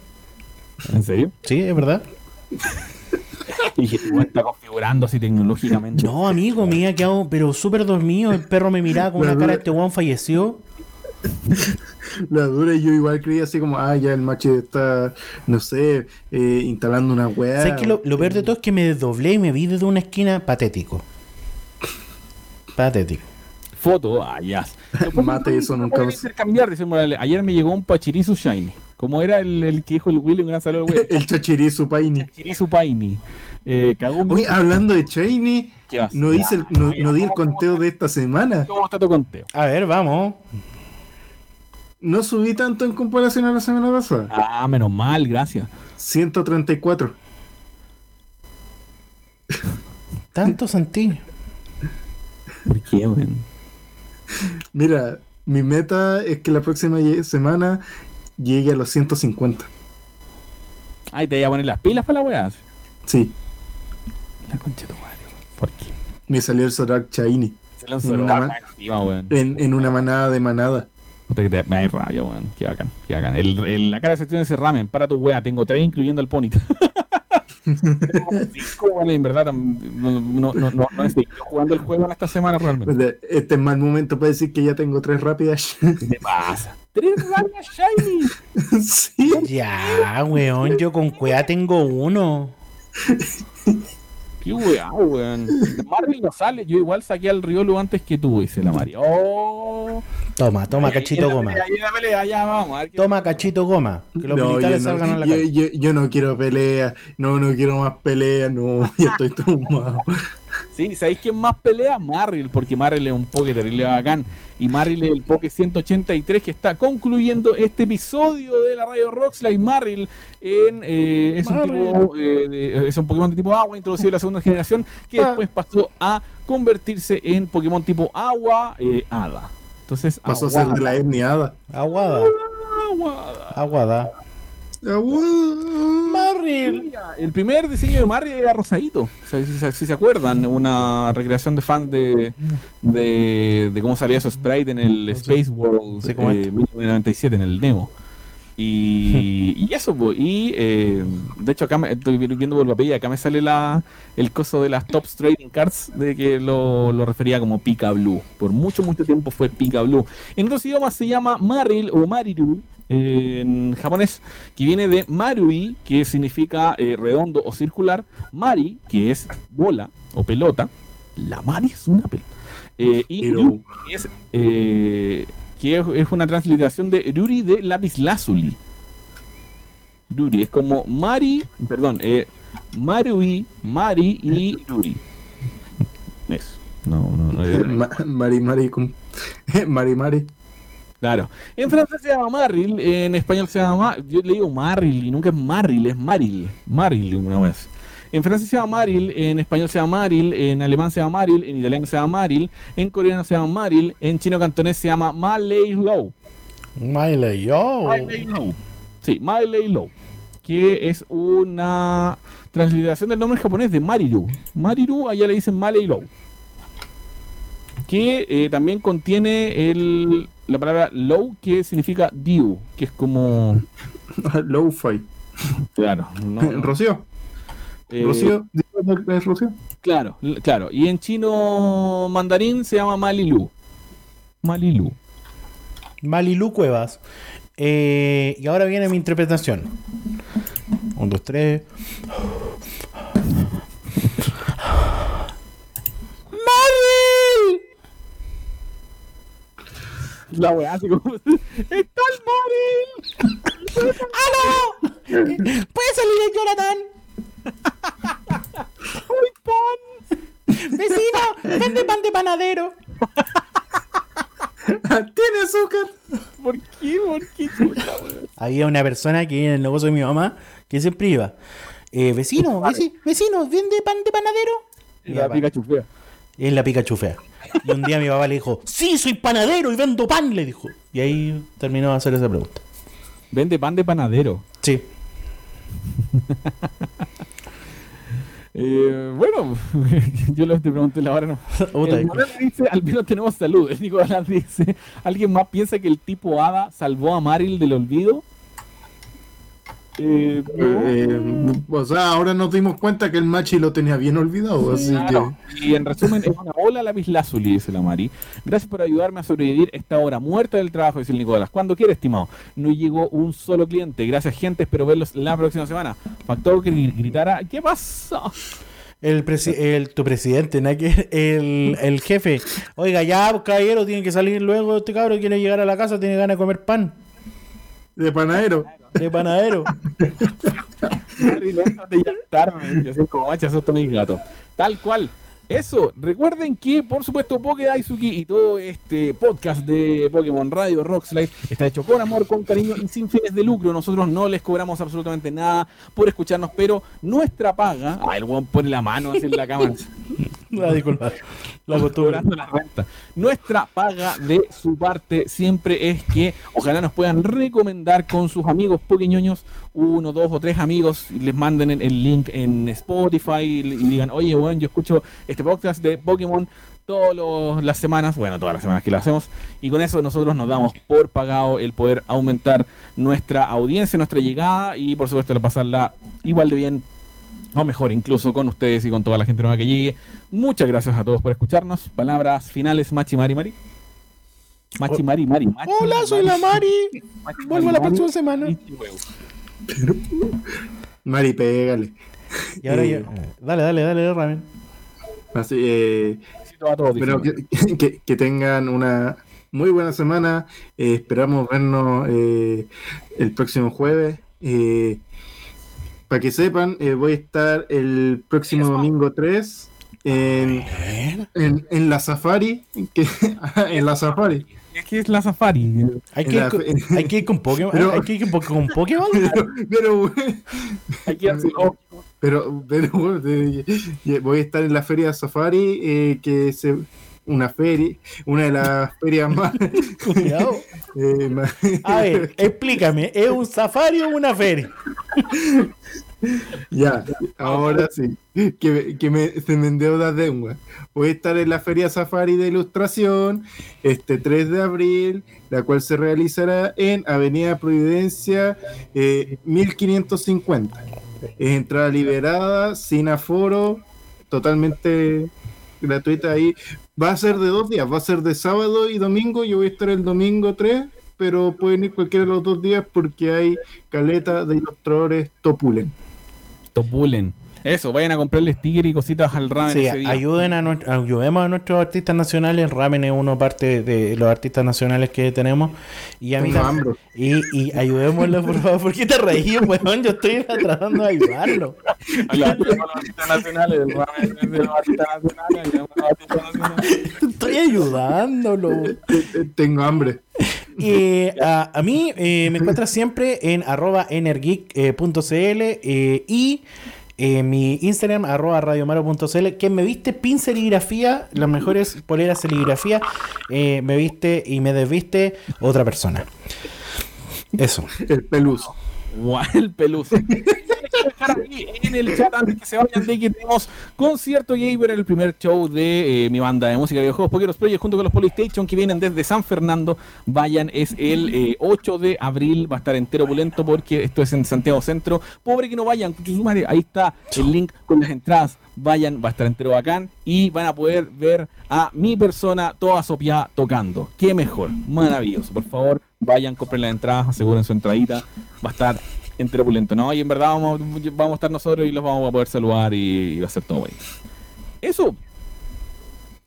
[SPEAKER 4] ¿En serio?
[SPEAKER 3] Sí, es verdad.
[SPEAKER 4] Y dije, tú está configurando así tecnológicamente.
[SPEAKER 3] No, amigo, me había quedado, pero súper dormido. El perro me miraba con una cara, este weón falleció.
[SPEAKER 5] La dura y yo igual creía así como, ah, ya el Machi está, no sé, eh, instalando una weá.
[SPEAKER 3] ¿Sabes qué? Lo, lo peor de todo es que me desdoblé y me vi desde una esquina patético. Patético.
[SPEAKER 4] Foto, ah, ya.
[SPEAKER 5] Mate, eso nunca
[SPEAKER 4] dice Morales. Ayer me llegó un Pachirisu Shiny. Como era el, el que dijo el Willy, un gran saludo al Willy.
[SPEAKER 5] El chachirizo paini.
[SPEAKER 4] Pachirisu Paini. Eh, cagó un
[SPEAKER 5] Oye, hablando de Shiny, no hice el, no,
[SPEAKER 4] Ya,
[SPEAKER 5] no di el
[SPEAKER 4] ¿cómo-
[SPEAKER 5] conteo de esta semana.
[SPEAKER 4] ¿Cómo está tu conteo?
[SPEAKER 3] A ver, vamos.
[SPEAKER 5] No subí tanto en comparación a la semana pasada.
[SPEAKER 4] Ah, menos mal, gracias.
[SPEAKER 5] 134.
[SPEAKER 3] Tanto sentí.
[SPEAKER 4] ¿Por qué, weón?
[SPEAKER 5] Mira, mi meta es que la próxima semana llegue a los 150.
[SPEAKER 4] Ay, te voy a poner las pilas para la weá.
[SPEAKER 5] Sí,
[SPEAKER 4] La concha de tu madre, weón. ¿Por qué?
[SPEAKER 5] me salió el Zorak En una en, en una manada de manada.
[SPEAKER 4] Te me da rabia, weón. Qué bacán, qué bacán. El, el- la cara de sección de ese ramen, para tu weá, tengo tres incluyendo el pony. Tengo como cinco, weón, en verdad, no, no, no, no, no estoy jugando el juego en esta semana realmente.
[SPEAKER 5] Este es mal momento para decir que ya tengo tres rápidas.
[SPEAKER 4] ¿Qué te pasa? ¡Tres rayas shiny!
[SPEAKER 5] sí.
[SPEAKER 3] Ya, weón, yo con cuea tengo uno.
[SPEAKER 4] ¡Qué weá, weón! Marvel no sale, yo igual saqué al Riolu antes que tú, dice la Mario. ¡Oh!
[SPEAKER 3] Toma, toma,
[SPEAKER 4] Ahí,
[SPEAKER 3] cachito goma.
[SPEAKER 4] ahí, ahí, la pelea, ya vamos. a ver qué-
[SPEAKER 3] Toma, cachito goma. Que los
[SPEAKER 5] No, yo,
[SPEAKER 3] militares
[SPEAKER 5] no,
[SPEAKER 3] salgan a la
[SPEAKER 5] yo-
[SPEAKER 3] calle.
[SPEAKER 5] yo- yo no quiero pelea. No, no quiero más pelea. No, ya estoy traumado.
[SPEAKER 4] Sí, ¿sabéis quién más pelea? Marril, porque Marril es un poke terrible bacán. Y Marril es el poke 183 que está concluyendo este episodio de la Radio Rockslide. Marril en, eh, es, un tipo, eh, de- es un Pokémon de tipo agua, introducido en la segunda generación, que
[SPEAKER 3] Ah.
[SPEAKER 4] después pasó a convertirse en Pokémon tipo agua, eh, hada. Entonces,
[SPEAKER 5] Pasó a ser de la etniada.
[SPEAKER 3] Aguada,
[SPEAKER 4] Aguada.
[SPEAKER 3] aguada.
[SPEAKER 4] El primer diseño de Mario era rosadito. O sea, si, se- si se acuerdan, una recreación de fan de, de, de cómo salía su sprite en el Space World
[SPEAKER 3] Sí,
[SPEAKER 4] eh,
[SPEAKER 3] este.
[SPEAKER 4] 1997, en el demo. Y, y eso, pues, y eh, de hecho acá me, estoy viendo por el papel y acá me sale la, el coso de las Top Trading Cards de que lo, lo refería como Pika Blue. Por mucho, mucho tiempo fue Pika Blue. En otros idiomas se llama Maril o Mariru eh, en japonés, que viene de Marui, que significa eh, redondo o circular, Mari, que es bola o pelota, la Mari es una pelota, eh, y
[SPEAKER 5] Pero-
[SPEAKER 4] que es, eh, que es, es una transliteración de Ruri de lápiz lazuli. Ruri, es como Mari, perdón, eh, Marui, Mari y Ruri. Eso. No, no, no.
[SPEAKER 5] Ma- Mari Mari. con- Mari Mari.
[SPEAKER 4] Claro. En francés se llama Marril, en español se llama. Ma- Yo le digo Marril y nunca es Marril, es Maril. Maril una vez. En francés se llama Maril, en español se llama Maril, en alemán se llama Maril, en italiano se llama Maril, en coreano se llama Maril, en chino cantonés se llama Malay Low. Malay Low. Sí, Malay Low. Que es una transliteración del nombre japonés de Mariru. Mariru, allá le dicen Malay Low. Que eh, también contiene el, la palabra low, que significa dew, que es como.
[SPEAKER 5] Low-fi.
[SPEAKER 4] Claro, no, no,
[SPEAKER 5] Rocío.
[SPEAKER 4] Eh,
[SPEAKER 5] Rocío. ¿Es Rocío?
[SPEAKER 4] Claro, claro. Y en chino mandarín se llama Malilu. Malilu.
[SPEAKER 3] Malilu Cuevas. Eh, y ahora viene mi interpretación. Un, dos, tres. ¡Maril!
[SPEAKER 4] La weá, así como. ¡Está el Maril!
[SPEAKER 3] ¡Aló! ¿Puede salir el Jonathan?
[SPEAKER 4] ¡Uy, pan!
[SPEAKER 3] ¡Vecino! ¡Vende pan de panadero!
[SPEAKER 5] ¿Tiene azúcar?
[SPEAKER 4] ¿Por qué? ¿Por qué?
[SPEAKER 3] Había una persona que en el negocio de mi mamá que siempre iba. Eh, vecino, veci- vecino, ¿vende pan de panadero? Mi
[SPEAKER 4] La
[SPEAKER 3] papá,
[SPEAKER 4] Pikachu fea.
[SPEAKER 3] Es la fea. Y un día mi papá le dijo, sí, soy panadero y vendo pan, le dijo. Y ahí terminó de hacer esa pregunta.
[SPEAKER 4] Vende pan de panadero.
[SPEAKER 3] Sí.
[SPEAKER 4] Eh, bueno, yo te pregunté la hora, no. El dice, al menos tenemos salud. El Nicolás dice, ¿alguien más piensa que el tipo Hada salvó a Maril del olvido? Eh, no.
[SPEAKER 5] Eh, o sea, ahora nos dimos cuenta que el Machi lo tenía bien olvidado, así
[SPEAKER 4] Claro. Y en resumen, es una ola la Lazuli, dice la Mari. Gracias por ayudarme a sobrevivir esta hora muerta del trabajo, dice el Nicolás. Cuando quiere, estimado. No llegó un solo cliente. Gracias, gente. Espero verlos la próxima semana. Factor que gritara, ¿qué pasa?
[SPEAKER 3] El, presi- el- tu presidente, ¿no? Que el, el jefe. Oiga, ya, caballero, tiene que salir luego. Este cabro quiere llegar a la casa, tiene ganas de comer pan.
[SPEAKER 5] De panadero.
[SPEAKER 3] De panadero.
[SPEAKER 4] Tarde. Yo soy como macha, asusto a mis gatos. Tal cual. Eso, recuerden que por supuesto Poké Daisuki y todo este podcast de Pokémon Radio Rockslide está hecho con amor, con cariño y sin fines de lucro. Nosotros no les cobramos absolutamente nada por escucharnos, pero nuestra paga. Ah, el weón pone la mano así en la cama.
[SPEAKER 3] La disculpa. La costumbre.
[SPEAKER 4] la renta. Nuestra paga de su parte siempre es que ojalá nos puedan recomendar con sus amigos poqueñoños, uno, dos o tres amigos, les manden el, link en Spotify y digan, oye, bueno, yo escucho este podcast de Pokémon todas las semanas, bueno, todas las semanas que lo hacemos, y con eso nosotros nos damos por pagado el poder aumentar nuestra audiencia, nuestra llegada y por supuesto pasarla igual de bien o mejor incluso con ustedes y con toda la gente nueva que llegue. Muchas gracias a todos por escucharnos. Palabras finales, Machi Mari Mari. Machi Mari Mari. Machi,
[SPEAKER 3] Hola,
[SPEAKER 4] Mari,
[SPEAKER 3] soy la Mari.
[SPEAKER 4] Machi,
[SPEAKER 3] Vuelvo
[SPEAKER 4] Mari,
[SPEAKER 3] la próxima
[SPEAKER 4] Mari.
[SPEAKER 3] semana.
[SPEAKER 5] Mari, pégale.
[SPEAKER 3] Y ahora
[SPEAKER 5] Eh,
[SPEAKER 3] yo. Dale, dale, dale, Ramen.
[SPEAKER 5] Así, eh,
[SPEAKER 4] a todos,
[SPEAKER 5] Pero que, que- que tengan una muy buena semana. Eh, esperamos vernos eh, el próximo jueves. Para que sepan, eh, voy a estar el próximo domingo 3 en, en, en la Safari. que- en la Safari.
[SPEAKER 4] Es que es la Safari.
[SPEAKER 3] Hay que, ir
[SPEAKER 5] la
[SPEAKER 3] con, hay que ir con Pokémon.
[SPEAKER 5] Pero-
[SPEAKER 3] Hay que ir con, con Pokémon.
[SPEAKER 5] Pero, pero,
[SPEAKER 4] Hay que
[SPEAKER 5] pero, pero, voy a estar en la feria Safari, eh, que es una feria, una de las ferias más.
[SPEAKER 3] Cuidado.
[SPEAKER 5] Eh,
[SPEAKER 3] A ver, explícame. ¿Es un safari o una feria?
[SPEAKER 5] Ya, ahora sí, que, que me, se me endeuda deuda. Voy a estar en la Feria Safari de Ilustración este 3 de abril, la cual se realizará en Avenida Providencia eh, 1550. Es entrada liberada, sin aforo, totalmente gratuita ahí. Va a ser de dos días, va a ser de sábado y domingo. Yo voy a estar el domingo 3, pero pueden ir cualquiera de los dos días porque hay caleta de ilustradores topulen.
[SPEAKER 4] Topulen. Eso, vayan a comprarle sticker y cositas al ramen
[SPEAKER 3] Sí,
[SPEAKER 4] ese día.
[SPEAKER 3] ayuden a nuestro, ayudemos a nuestros artistas nacionales. Ramen es uno parte de los artistas nacionales que tenemos. Y a mí
[SPEAKER 5] Tengo
[SPEAKER 3] tam-
[SPEAKER 5] hambre.
[SPEAKER 3] y, y ayudémoslo, por favor. ¿Por qué te reís, weón? Yo estoy tratando de ayudarlo.
[SPEAKER 4] A los artistas nacionales, del ramen de los artistas nacionales, ayudamos a los artistas nacionales.
[SPEAKER 3] Estoy ayudándolo.
[SPEAKER 5] Eh, eh, Tengo hambre.
[SPEAKER 3] Eh, a, a mí eh, me encuentras siempre en arroba energeek.cl eh, y eh, mi Instagram arroba radiomaro.cl que me viste pin serigrafía, las mejores poleras serigrafía, eh, me viste y me desviste otra persona. Eso.
[SPEAKER 5] El peluso.
[SPEAKER 4] Guau, el peluso. dejar ahí en el chat antes que se vayan de que tenemos concierto gamer en el primer show de eh, mi banda de música de videojuegos Pokeros Project junto con los Polystation que vienen desde San Fernando. Vayan, es el eh, 8 de abril, va a estar entero opulento porque esto es en Santiago Centro. Pobre que no vayan, ahí está el link con las entradas. Vayan, va a estar entero bacán y van a poder ver a mi persona toda sopiada tocando. Qué mejor, maravilloso. Por favor, vayan, compren las entradas, aseguren su entradita. Va a estar opulento, ¿no? Y en verdad vamos, vamos a estar nosotros y los vamos a poder saludar y, va a ser todo bueno. Eso.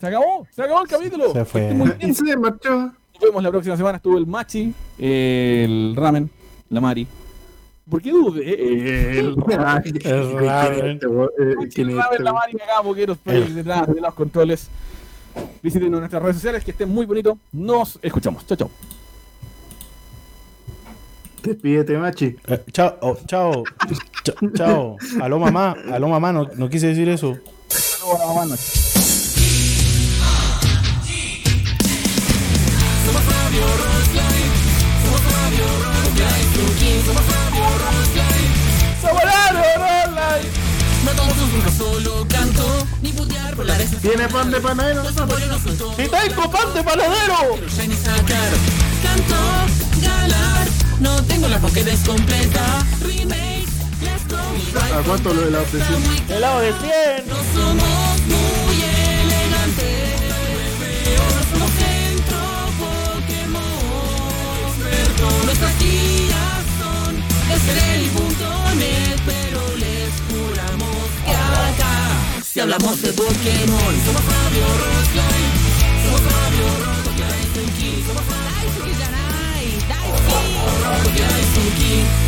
[SPEAKER 4] Se acabó, se acabó el capítulo.
[SPEAKER 3] Se fue.
[SPEAKER 4] Esté muy bien.
[SPEAKER 5] ¿Quién se marchó?
[SPEAKER 4] Nos vemos la próxima semana. Estuvo el Machi, el Ramen, la Mari. ¿Por qué dude? Eh, El
[SPEAKER 5] Ay,
[SPEAKER 3] El ramen.
[SPEAKER 5] eh,
[SPEAKER 4] Machi,
[SPEAKER 5] ¿quién
[SPEAKER 4] el
[SPEAKER 5] es
[SPEAKER 4] Ramen,
[SPEAKER 5] este?
[SPEAKER 4] la Mari, acá, Boqueros, Project, detrás de los controles. Visítenos en nuestras redes sociales, que estén muy bonitos. Nos escuchamos. Chao, chao.
[SPEAKER 5] Despídete, machi.
[SPEAKER 3] Eh, chao, oh, chao, Ch- chao. Aló mamá, aló mamá, no, no quise decir eso.
[SPEAKER 4] Saludos a la mamá, Nacho.
[SPEAKER 1] Somos Radio Rockline. Somos. Tuki, somos. No nunca solo canto. Ni putear por la.
[SPEAKER 5] ¿Tiene pan de panadero?
[SPEAKER 1] No.
[SPEAKER 3] ¡Si tengo pan de panadero!
[SPEAKER 1] Canto, galar. No tengo la Pokédex completa. Remake, let's go.
[SPEAKER 5] ¿A cuánto lo de la obsesión?
[SPEAKER 3] ¡Helado de 100!
[SPEAKER 1] No somos muy elegantes. No somos centro Pokémon. Experto. Nuestras guías son estrella.net. Pero les juramos que acá, si hablamos de Pokémon, somos Radio Rockline. Pogwiazdki